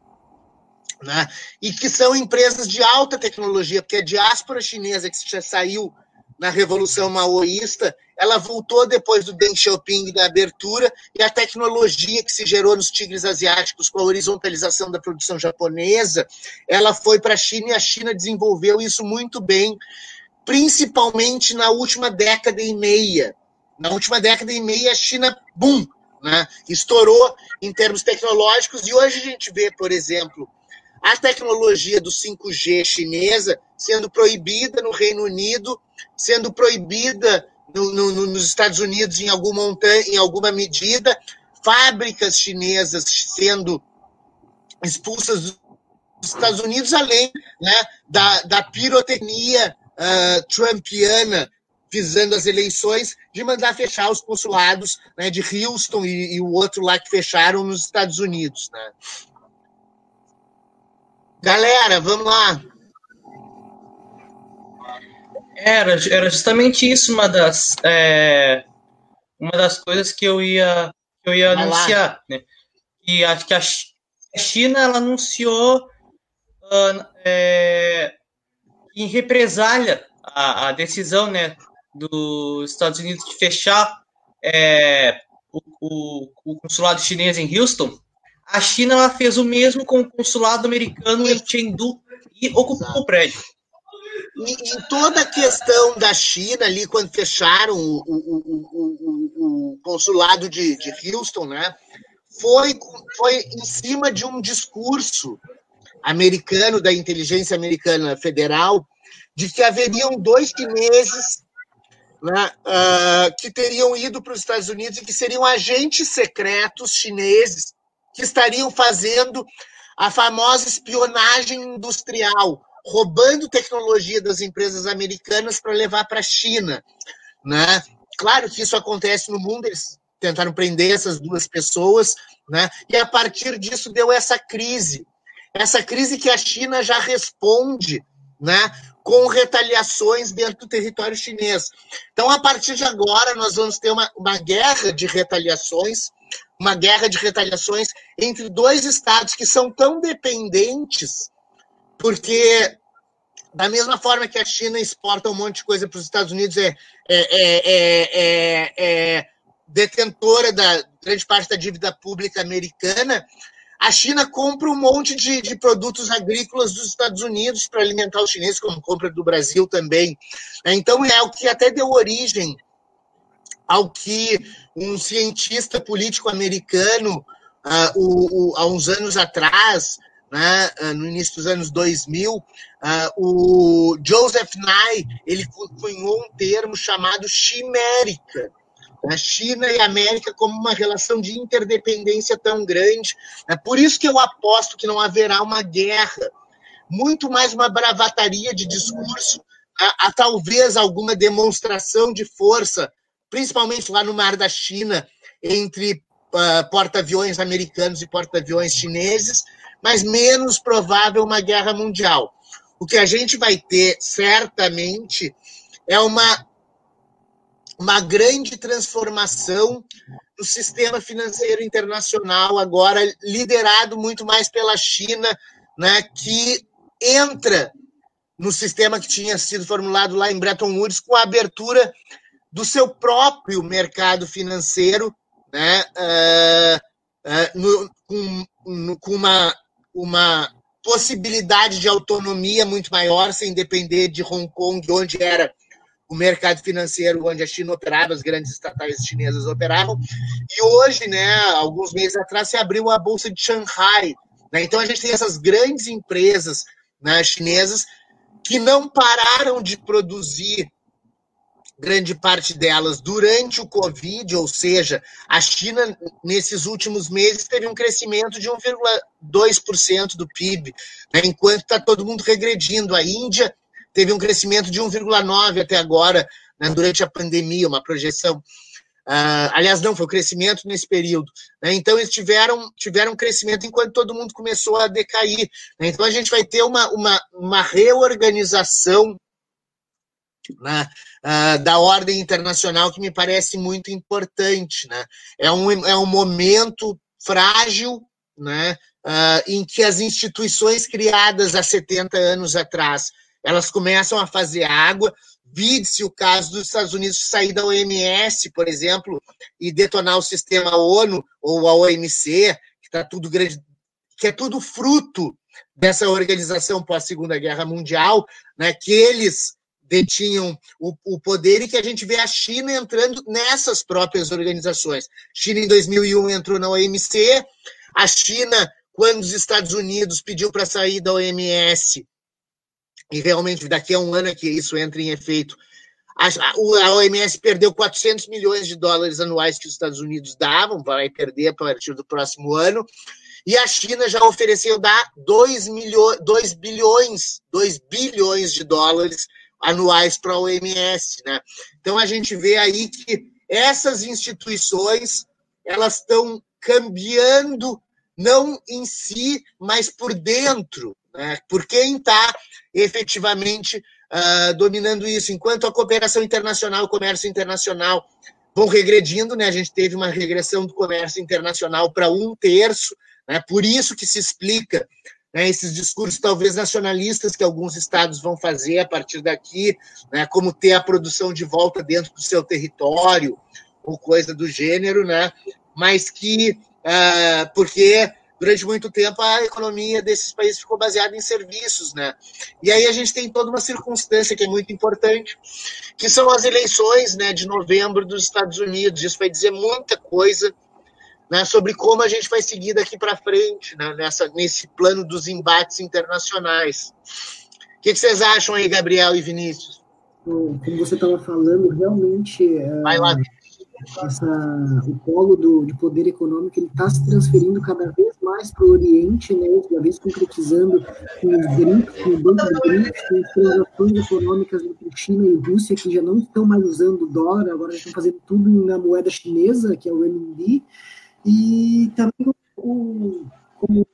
né, e que são empresas de alta tecnologia, porque a diáspora chinesa que já saiu na Revolução Maoísta, ela voltou depois do Deng Xiaoping da abertura, e a tecnologia que se gerou nos tigres asiáticos com a horizontalização da produção japonesa, ela foi para a China e a China desenvolveu isso muito bem, principalmente na última década e meia. Na última década e meia, a China, boom, né, estourou em termos tecnológicos, e hoje a gente vê, por exemplo, a tecnologia do 5G chinesa sendo proibida no Reino Unido, sendo proibida no, no, nos Estados Unidos em alguma, em alguma medida, fábricas chinesas sendo expulsas dos Estados Unidos, além né, da, da pirotecnia uh, trumpiana visando as eleições, de mandar fechar os consulados né, de Houston e, e, o outro lá que fecharam nos Estados Unidos. Né? Galera, vamos lá. Era, era justamente isso uma das, é, uma das coisas que eu ia, que eu ia anunciar. Né? E acho que a China ela anunciou uh, é, em represália a, a decisão né, dos Estados Unidos de fechar é, o, o, o, consulado chinês em Houston, a China fez o mesmo com o consulado americano em Chengdu e ocupou o prédio. E, em toda a questão da China ali, quando fecharam o, o, o consulado de, de Houston, né, foi, foi em cima de um discurso americano, da inteligência americana federal, de que haveriam dois chineses né, uh, que teriam ido para os Estados Unidos e que seriam agentes secretos chineses que estariam fazendo a famosa espionagem industrial, roubando tecnologia das empresas americanas para levar para a China. Né? Claro que isso acontece no mundo, eles tentaram prender essas duas pessoas, né? e a partir disso deu essa crise. Essa crise que a China já responde né, com retaliações dentro do território chinês. Então, a partir de agora, nós vamos ter uma, uma guerra de retaliações, uma guerra de retaliações entre dois estados que são tão dependentes, porque da mesma forma que a China exporta um monte de coisa para os Estados Unidos, é, é, é, é, detentora da grande parte da dívida pública americana, a China compra um monte de, de produtos agrícolas dos Estados Unidos para alimentar os chineses, como compra do Brasil também. Então, é o que até deu origem ao que um cientista político americano, uh, o, o, há uns anos atrás, né, uh, no início dos anos 2000, uh, ah, o Joseph Nye, ele cunhou um termo chamado chimérica, a China e a América como uma relação de interdependência tão grande. É por isso que eu aposto que não haverá uma guerra, muito mais uma bravataria de discurso, a, a talvez alguma demonstração de força principalmente lá no Mar da China, entre uh, porta-aviões americanos e porta-aviões chineses, mas menos provável uma guerra mundial. O que a gente vai ter, certamente, é uma, uma grande transformação no sistema financeiro internacional, agora liderado muito mais pela China, né, que entra no sistema que tinha sido formulado lá em Bretton Woods com a abertura do seu próprio mercado financeiro, né, uh, uh, no, com, no, com uma, uma possibilidade de autonomia muito maior, sem depender de Hong Kong, onde era o mercado financeiro, onde a China operava, as grandes estatais chinesas operavam. E hoje, né, alguns meses atrás, se abriu a Bolsa de Shanghai. Né? Então, a gente tem essas grandes empresas né, chinesas que não pararam de produzir grande parte delas durante o Covid, ou seja, a China, nesses últimos meses, teve um crescimento de 1,2% do PIB, né, enquanto está todo mundo regredindo. A Índia teve um crescimento de 1,9% até agora, né, durante a pandemia, uma projeção. Uh, aliás, não, foi o crescimento nesse período. Né? Então, eles tiveram, tiveram um crescimento enquanto todo mundo começou a decair. Né? Então, a gente vai ter uma, uma, uma reorganização uh, da ordem internacional que me parece muito importante. Né? É, um, é um momento frágil né, uh, em que as instituições criadas há 70 anos atrás elas começam a fazer água. Vide-se o caso dos Estados Unidos sair da OMS, por exemplo, e detonar o sistema ONU ou a OMC, que está tudo grande, que é tudo fruto dessa organização pós Segunda Guerra Mundial, né, que eles detinham o, o, poder e que a gente vê a China entrando nessas próprias organizações. China, em 2001, entrou na OMC, a China, quando os Estados Unidos pediu para sair da OMS, e realmente daqui a um ano é que isso entra em efeito, a, a OMS perdeu 400 milhões de dólares anuais que os Estados Unidos davam, vai perder a partir do próximo ano, e a China já ofereceu dar 2, milho, 2 bilhões, 2 bilhões de dólares anuais para a OMS, né? Então a gente vê aí que essas instituições elas estão cambiando não em si, mas por dentro? Por quem está efetivamente uh, dominando isso? Enquanto a cooperação internacional, o comércio internacional vão regredindo, né? A gente teve uma regressão do comércio internacional para um terço, né? Por isso que se explica né, esses discursos talvez nacionalistas que alguns estados vão fazer a partir daqui, né, como ter a produção de volta dentro do seu território, ou coisa do gênero, né, mas que, uh, porque durante muito tempo a economia desses países ficou baseada em serviços, né, e aí a gente tem toda uma circunstância que é muito importante, que são as eleições, né, de novembro dos Estados Unidos, isso vai dizer muita coisa, né, sobre como a gente vai seguir daqui para frente né, nessa, nesse plano dos embates internacionais. O que, que, vocês acham aí, Gabriel e Vinícius? Como você estava falando, realmente é, vai lá. O polo do, de poder econômico ele está se transferindo cada vez mais para o Oriente, né, cada vez concretizando com os BRICS, com o Banco BRICS, com as transações econômicas entre China e Rússia, que já não estão mais usando dólar, agora estão fazendo tudo na moeda chinesa, que é o RMB, e também o, como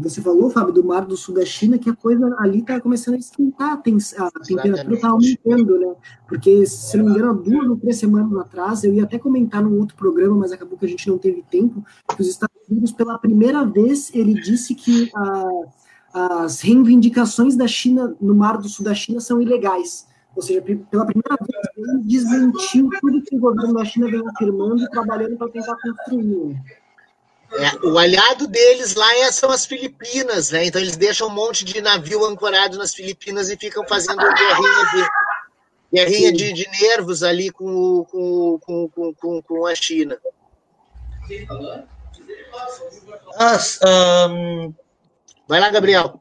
você falou, Fábio, do Mar do Sul da China, que a coisa ali está começando a esquentar, a, temperatura está aumentando, né? Porque, se não me engano, há duas ou três semanas atrás, eu ia até comentar num outro programa, mas acabou que a gente não teve tempo, que os Estados Unidos, pela primeira vez, ele disse que a, as reivindicações da China no Mar do Sul da China são ilegais. Ou seja, pela primeira vez, ele desmentiu tudo que o governo da China vem afirmando e trabalhando para tentar construir. É, o aliado deles lá é, são as Filipinas, né? Então eles deixam um monte de navio ancorado nas Filipinas e ficam fazendo guerrinha de, guerrinha de, de nervos ali com, com, com, com, com a China. As, um... Vai lá, Gabriel.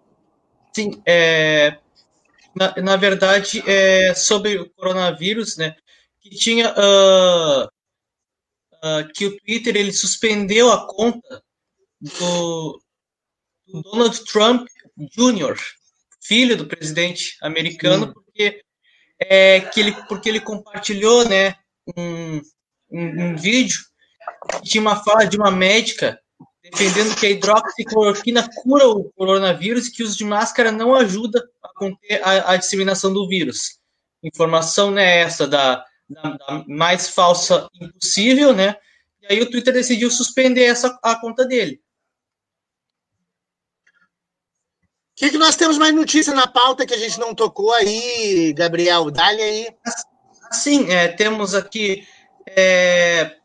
Sim, é, na, na verdade, é sobre o coronavírus, né? Que tinha uh, uh, que o Twitter ele suspendeu a conta do, do Donald Trump Jr., filho do presidente americano, porque é, que ele porque ele compartilhou, né? Um, um, um vídeo que tinha uma fala de uma médica defendendo que a hidroxicloroquina cura o coronavírus e que o uso de máscara não ajuda a conter a, a disseminação do vírus. Informação né, essa da, da, da, mais falsa impossível, né? E aí o Twitter decidiu suspender essa a conta dele. O que, que nós temos mais notícia na pauta que a gente não tocou aí, Gabriel? Dá-lhe aí. Sim, é, temos aqui, é,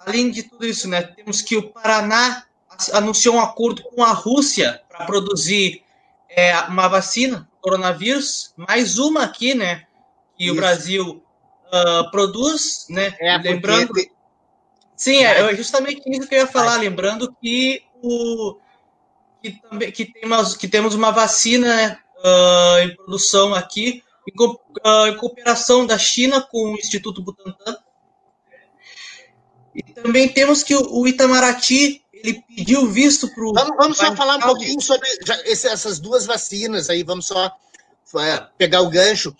além de tudo isso, né, temos que o Paraná anunciou um acordo com a Rússia para produzir é, uma vacina coronavírus, mais uma aqui, né, isso. o Brasil uh, produz, né, é, lembrando... Porque... Sim, é, justamente isso que eu ia falar, lembrando que o que, também, que, temos, que temos uma vacina né, uh, em produção aqui, em, uh, em, cooperação da China com o Instituto Butantan. E também temos que o, o Itamaraty ele pediu visto para o. Vamos, vamos só falar um pouquinho sobre já, esse, essas duas vacinas aí, vamos só é, pegar o gancho,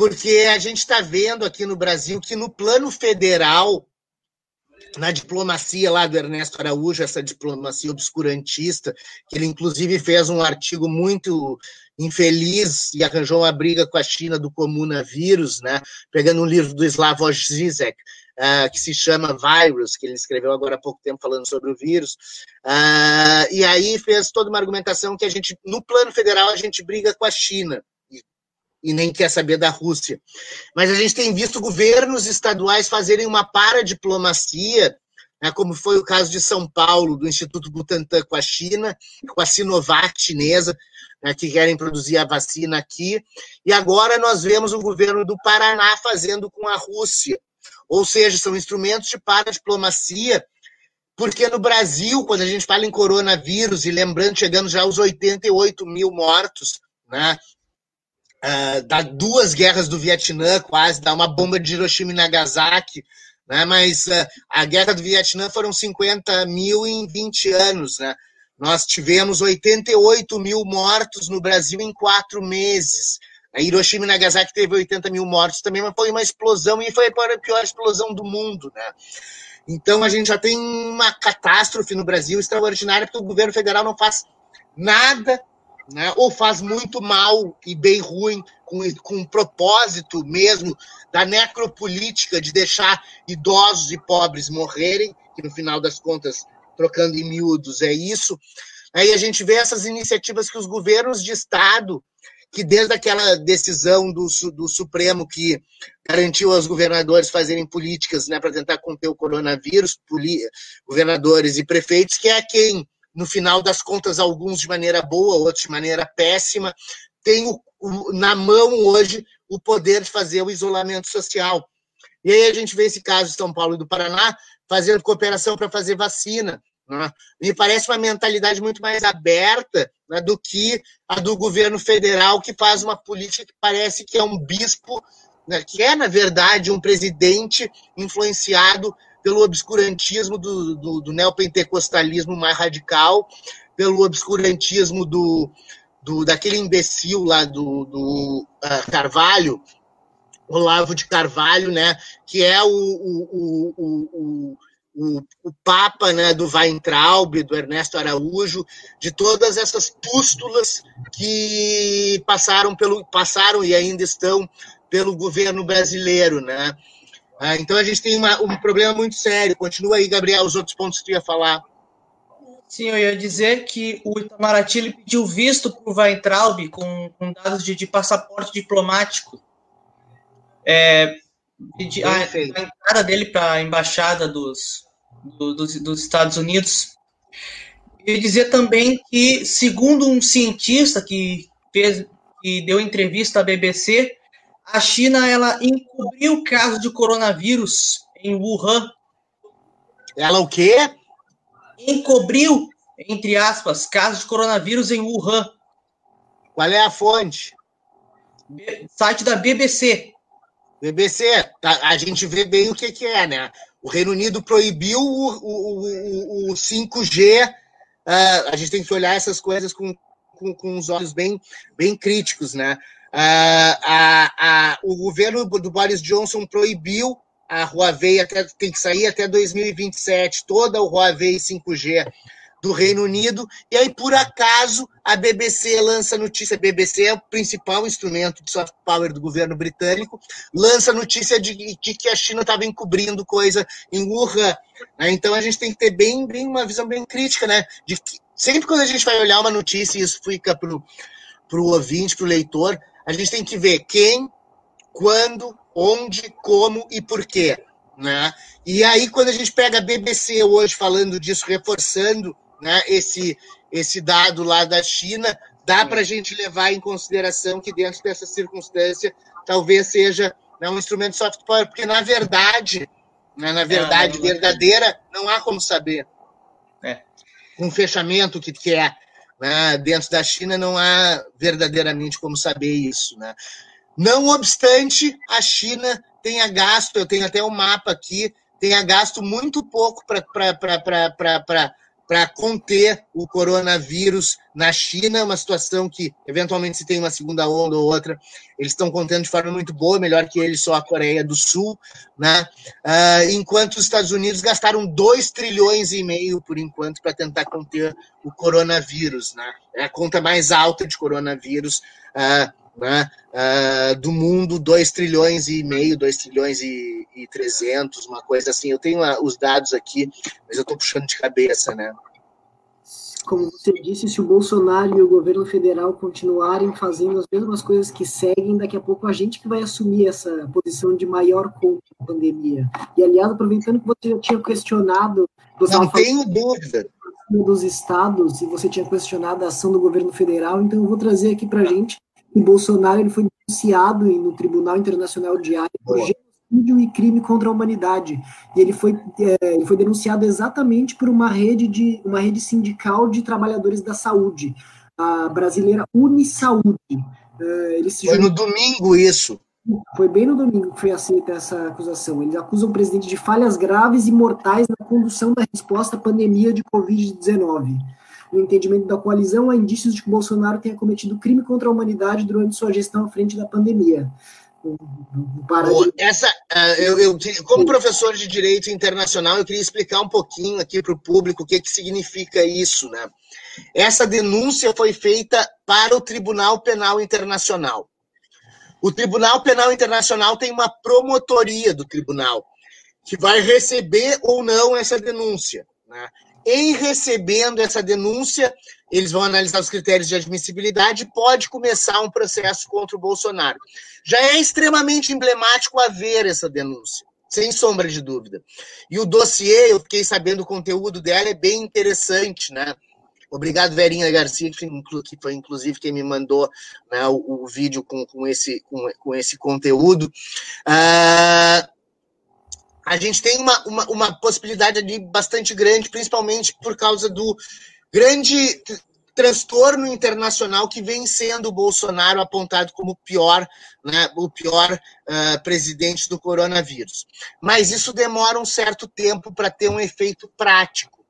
porque a gente está vendo aqui no Brasil que no plano federal na diplomacia lá do Ernesto Araújo, essa diplomacia obscurantista, que ele inclusive fez um artigo muito infeliz e arranjou uma briga com a China do comunavírus, né? Pegando um livro do Slavoj Zizek, uh, que se chama Virus, que ele escreveu agora há pouco tempo falando sobre o vírus. Uh, e aí fez toda uma argumentação que a gente, no plano federal, a gente briga com a China e nem quer saber da Rússia. Mas a gente tem visto governos estaduais fazerem uma paradiplomacia, né, como foi o caso de São Paulo, do Instituto Butantan com a China, com a Sinovac chinesa, né, que querem produzir a vacina aqui. E agora nós vemos o governo do Paraná fazendo com a Rússia. Ou seja, são instrumentos de paradiplomacia, porque no Brasil, quando a gente fala em coronavírus, e lembrando, chegando já aos 88 mil mortos, né? Uh, dá duas guerras do Vietnã, quase, dá uma bomba de Hiroshima e Nagasaki, né? mas uh, a guerra do Vietnã foram 50 mil em 20 anos. Né? Nós tivemos 88 mil mortos no Brasil em quatro meses. A Hiroshima e Nagasaki teve 80 mil mortos também, mas foi uma explosão e foi a pior explosão do mundo. Né? Então a gente já tem uma catástrofe no Brasil extraordinária, porque o governo federal não faz nada né? ou faz muito mal e bem ruim, com, com um propósito mesmo da necropolítica de deixar idosos e pobres morrerem, que no final das contas, trocando em miúdos, é isso. Aí a gente vê essas iniciativas que os governos de Estado, que desde aquela decisão do, do Supremo que garantiu aos governadores fazerem políticas né, para tentar conter o coronavírus, governadores e prefeitos, que é quem no final das contas, alguns de maneira boa, outros de maneira péssima, têm o, o, na mão hoje o poder de fazer o isolamento social. E aí a gente vê esse caso de São Paulo e do Paraná fazendo cooperação para fazer vacina. Né? Me parece uma mentalidade muito mais aberta né, do que a do governo federal, que faz uma política que parece que é um bispo, né, que é, na verdade, um presidente influenciado pelo obscurantismo do, do, do neopentecostalismo mais radical, pelo obscurantismo do, do daquele imbecil lá do, do uh, Carvalho, Olavo de Carvalho, né, que é o, o, o, o, o Papa né, do Weintraub, do Ernesto Araújo, de todas essas pústulas que passaram pelo passaram e ainda estão pelo governo brasileiro, né? Ah, então a gente tem uma, um problema muito sério. Continua aí, Gabriel, os outros pontos que tu ia falar. Sim, eu ia dizer que o Itamaraty pediu visto para o Weintraub com, com dados de, de, passaporte diplomático. É, pedi, a, a, entrada dele para a embaixada dos, do, dos, dos Estados Unidos. Eu ia dizer também que, segundo um cientista que, fez, que deu entrevista à BBC, a China ela encobriu o caso de coronavírus em Wuhan. Ela o quê? Encobriu, entre aspas, casos de coronavírus em Wuhan. Qual é a fonte? Site da BBC. BBC, tá, a gente vê bem o que, que é, né? O Reino Unido proibiu o, o, o, o 5G. Uh, ah, a gente tem que olhar essas coisas com, com, com os olhos bem, bem críticos, né? A, a, o governo do Boris Johnson proibiu a Huawei até, tem que sair até 2027, toda o Huawei 5G do Reino Unido, e aí, por acaso, a BBC lança notícia, a BBC é o principal instrumento de soft power do governo britânico, lança notícia de, de que a China estava encobrindo coisa em Wuhan. Né? Então a gente tem que ter bem, bem uma visão bem crítica, né? De que, sempre quando a gente vai olhar uma notícia, e isso fica para o ouvinte, para o leitor, a gente tem que ver quem, quando, onde, como e por quê. Né? E aí, quando a gente pega a BBC hoje falando disso, reforçando né, esse, esse dado lá da China, dá para a gente levar em consideração que dentro dessa circunstância talvez seja né, um instrumento de soft power, porque na verdade, né, na verdade é, verdadeira, não há como saber. É. Um fechamento que, que é né, dentro da China, não há verdadeiramente como saber isso. Né? Não obstante, a China tenha gasto, eu tenho até um mapa aqui, tenha gasto muito pouco para para conter o coronavírus na China, uma situação que, eventualmente, se tem uma segunda onda ou outra, eles estão contendo de forma muito boa, melhor que eles, só a Coreia do Sul, né? Uh, enquanto os Estados Unidos gastaram 2 trilhões e meio, por enquanto, para tentar conter o coronavírus, né? É a conta mais alta de coronavírus uh, né? Uh, do mundo, 2 trilhões e meio, 2 trilhões e, e 300, uma coisa assim. Eu tenho uh, os dados aqui, mas eu estou puxando de cabeça, né? Como você disse, se o Bolsonaro e o governo federal continuarem fazendo as mesmas coisas que seguem, daqui a pouco a gente que vai assumir essa posição de maior conta da pandemia. E, aliás, aproveitando que você já tinha questionado... Não tenho dúvida dos estados e você tinha questionado a ação do governo federal, então eu vou trazer aqui para a gente o Bolsonaro ele foi denunciado no Tribunal Internacional de Haia por genocídio e crime contra a humanidade. E ele foi, é, ele foi denunciado exatamente por uma rede, de, uma rede sindical de trabalhadores da saúde, a brasileira Unisaúde. É, ele foi no domingo isso. Foi bem no domingo que foi aceita essa acusação. Eles acusam o presidente de falhas graves e mortais na condução da resposta à pandemia de Covid-19. No entendimento da coalizão, há indícios de que Bolsonaro tenha cometido crime contra a humanidade durante sua gestão à frente da pandemia. Essa, uh, eu, eu, como professor de direito internacional, eu queria explicar um pouquinho aqui para o público o que, que significa isso, né? Essa denúncia foi feita para o Tribunal Penal Internacional. O Tribunal Penal Internacional tem uma promotoria do tribunal que vai receber ou não essa denúncia. Né? Em recebendo essa denúncia, eles vão analisar os critérios de admissibilidade e pode começar um processo contra o Bolsonaro. Já é extremamente emblemático haver essa denúncia, sem sombra de dúvida. E o dossiê, eu fiquei sabendo o conteúdo dela, é bem interessante, né? Obrigado, Verinha Garcia, que foi inclusive quem me mandou né, o, o, vídeo com, com, esse, com, com esse conteúdo. Uh, a gente tem uma, uma, uma possibilidade ali bastante grande, principalmente por causa do grande transtorno internacional que vem sendo o Bolsonaro apontado como pior, né, o pior uh, presidente do coronavírus. Mas isso demora um certo tempo para ter um efeito prático.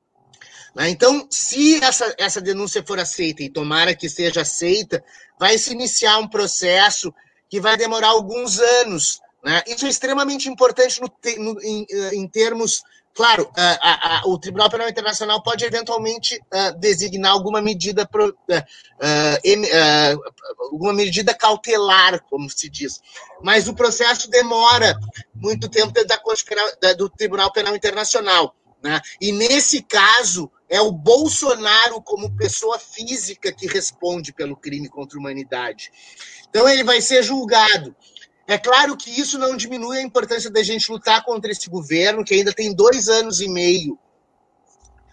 Né? Então, se essa, essa denúncia for aceita, e tomara que seja aceita, vai se iniciar um processo que vai demorar alguns anos né? Isso é extremamente importante no, no, em, eh, em, termos. Claro, a, o Tribunal Penal Internacional pode eventualmente uh, designar alguma medida, pro, uh, uh, alguma medida cautelar, como se diz. Mas o processo demora muito tempo da, do Tribunal Penal Internacional. Né? E nesse caso, é o Bolsonaro, como pessoa física, que responde pelo crime contra a humanidade. Então, ele vai ser julgado. É claro que isso não diminui a importância da gente lutar contra esse governo, que ainda tem dois anos e meio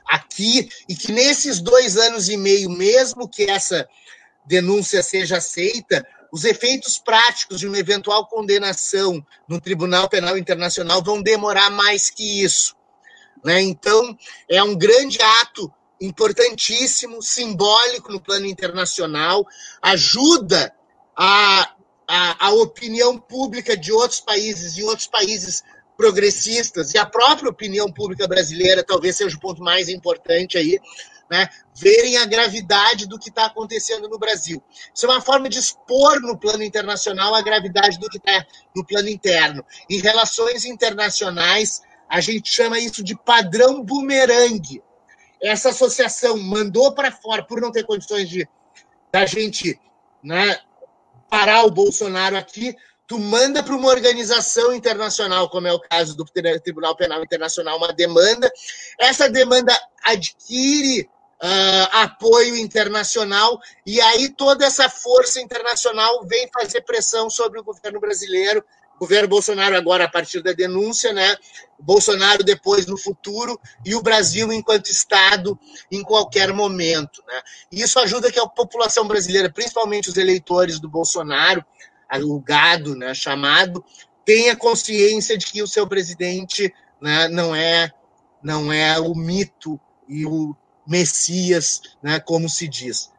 aqui, e que nesses dois anos e meio, mesmo que essa denúncia seja aceita, os efeitos práticos de uma eventual condenação no Tribunal Penal Internacional vão demorar mais que isso. Né? Então, é um grande ato importantíssimo, simbólico no plano internacional, ajuda a a, a opinião pública de outros países e outros países progressistas e a própria opinião pública brasileira talvez seja o ponto mais importante aí, né, verem a gravidade do que está acontecendo no Brasil. Isso é uma forma de expor no plano internacional a gravidade do que está no plano interno. Em relações internacionais, a gente chama isso de padrão bumerangue. Essa associação mandou para fora, por não ter condições de da gente né, parar o Bolsonaro aqui, tu manda para uma organização internacional, como é o caso do Tribunal Penal Internacional, uma demanda. Essa demanda adquire uh, apoio internacional, e aí toda essa força internacional vem fazer pressão sobre o governo brasileiro. Governo Bolsonaro agora, a partir da denúncia, né? Bolsonaro depois no futuro, e o Brasil enquanto Estado em qualquer momento. Né? E isso ajuda que a população brasileira, principalmente os eleitores do Bolsonaro, o gado né, chamado, tenha consciência de que o seu presidente né, não é não é o mito e o Messias, né, como se diz.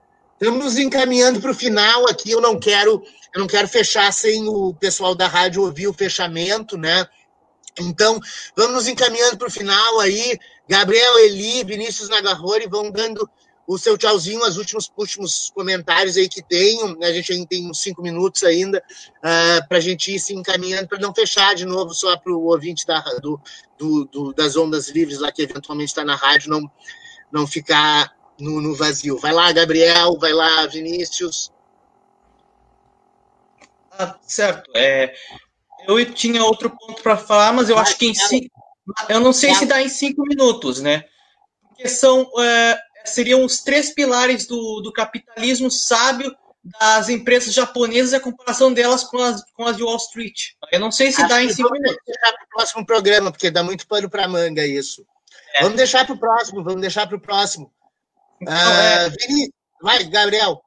Estamos nos encaminhando para o final aqui. Eu não quero, eu não quero fechar sem o pessoal da rádio ouvir o fechamento, né? Então, vamos nos encaminhando para o final aí. Gabriel, Eli, Vinícius Nagarrori vão dando o seu tchauzinho, os últimos, últimos comentários aí que tenho. A gente ainda tem uns cinco minutos ainda uh, ah, para a gente ir se encaminhando, para não fechar de novo só para o ouvinte da, do, do, do, das ondas livres lá que eventualmente está na rádio, não, não ficar no, no vazio. Vai lá, Gabriel, vai lá, Vinícius. Ah, certo. É, eu tinha outro ponto para falar, mas eu vai, acho que em cinco, eu não sei se dá em cinco minutos, né? Porque são é, seriam os três pilares do, do capitalismo sábio das empresas japonesas e a comparação delas com as, com as de Wall Street. Eu não sei se Acho dá em cinco minutos. Vamos deixar para o próximo programa, porque dá muito pano para manga isso. É. Vamos deixar para o próximo, vamos deixar para o próximo. Então, ah, é... Vinícius, vai, Gabriel.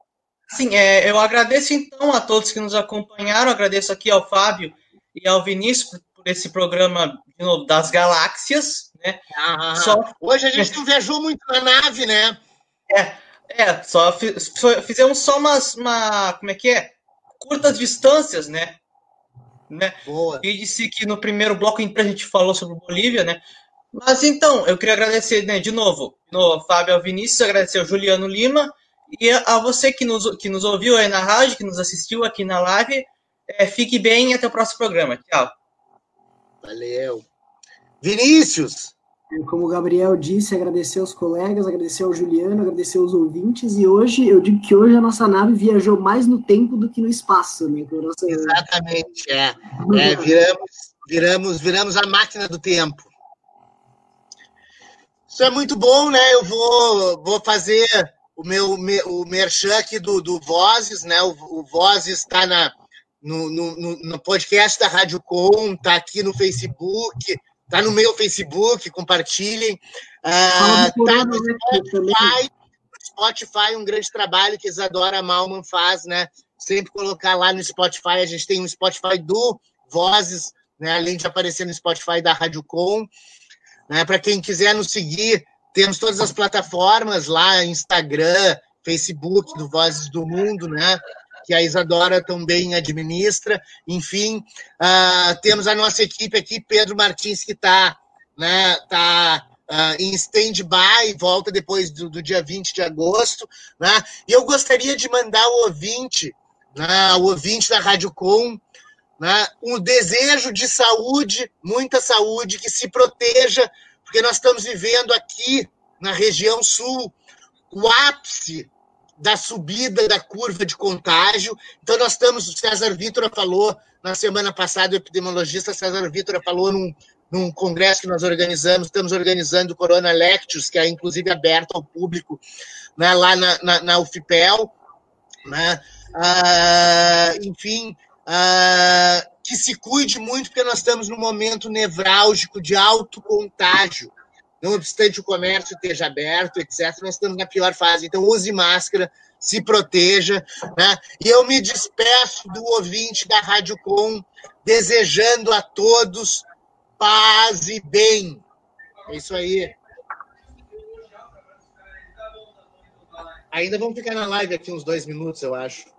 Sim, é, eu agradeço então a todos que nos acompanharam, agradeço aqui ao Fábio e ao Vinícius por, esse programa novo, das galáxias, né? Ah, só... Hoje a gente não viajou muito na nave, né? É, é só fizemos só umas, uma, como é que é? Curtas distâncias, né? né? Boa. E disse que no primeiro bloco a gente falou sobre Bolívia, né? Mas então, eu queria agradecer né, de novo no Fábio Vinícius, agradecer ao Juliano Lima e a você que nos, que nos ouviu aí na rádio, que nos assistiu aqui na live. É, fique bem e até o próximo programa. Tchau. Valeu. Vinícius! Como o Gabriel disse, agradecer aos colegas, agradecer ao Juliano, agradecer aos ouvintes, e hoje, eu digo que hoje a nossa nave viajou mais no tempo do que no espaço, né? Nossa... Exatamente, é. é viramos, viramos, viramos a máquina do tempo. Isso é muito bom, né? Eu vou, vou fazer o meu o merchan aqui do, do Vozes, né? O, o Vozes está na, no, no, no, podcast da Rádio Com, está aqui no Facebook, está no meu Facebook, compartilhem. Está uh, no Spotify, Spotify, um grande trabalho que Isadora Malman faz, né? Sempre colocar lá no Spotify, a gente tem um Spotify do Vozes, né? além de aparecer no Spotify da Rádio Com. Né? Para quem quiser nos seguir, temos todas as plataformas lá, Instagram, Facebook do Vozes do Mundo, né? que a Isadora também administra. Enfim, uh, temos a nossa equipe aqui, Pedro Martins, que está né, tá, uh, em stand-by, volta depois do, do, dia 20 de agosto. Né? E eu gostaria de mandar o ouvinte, né, o ouvinte da Rádio Com, né, um desejo de saúde, muita saúde, que se proteja, porque nós estamos vivendo aqui na região sul o ápice da subida da curva de contágio. Então, nós estamos, o César Vitor falou na semana passada, o epidemiologista César Vitor falou num, num congresso que nós organizamos, estamos organizando o Corona Lectures, que é inclusive aberto ao público né, lá na, na, na UFPEL. Né? Ah, enfim, ah, que se cuide muito, porque nós estamos num momento nevrálgico de alto contágio não obstante o comércio esteja aberto, etc., nós estamos na pior fase. Então, use máscara, se proteja. Né? E eu me despeço do ouvinte da Rádio Com, desejando a todos paz e bem. É isso aí. Ainda vamos ficar na live aqui uns dois minutos, eu acho.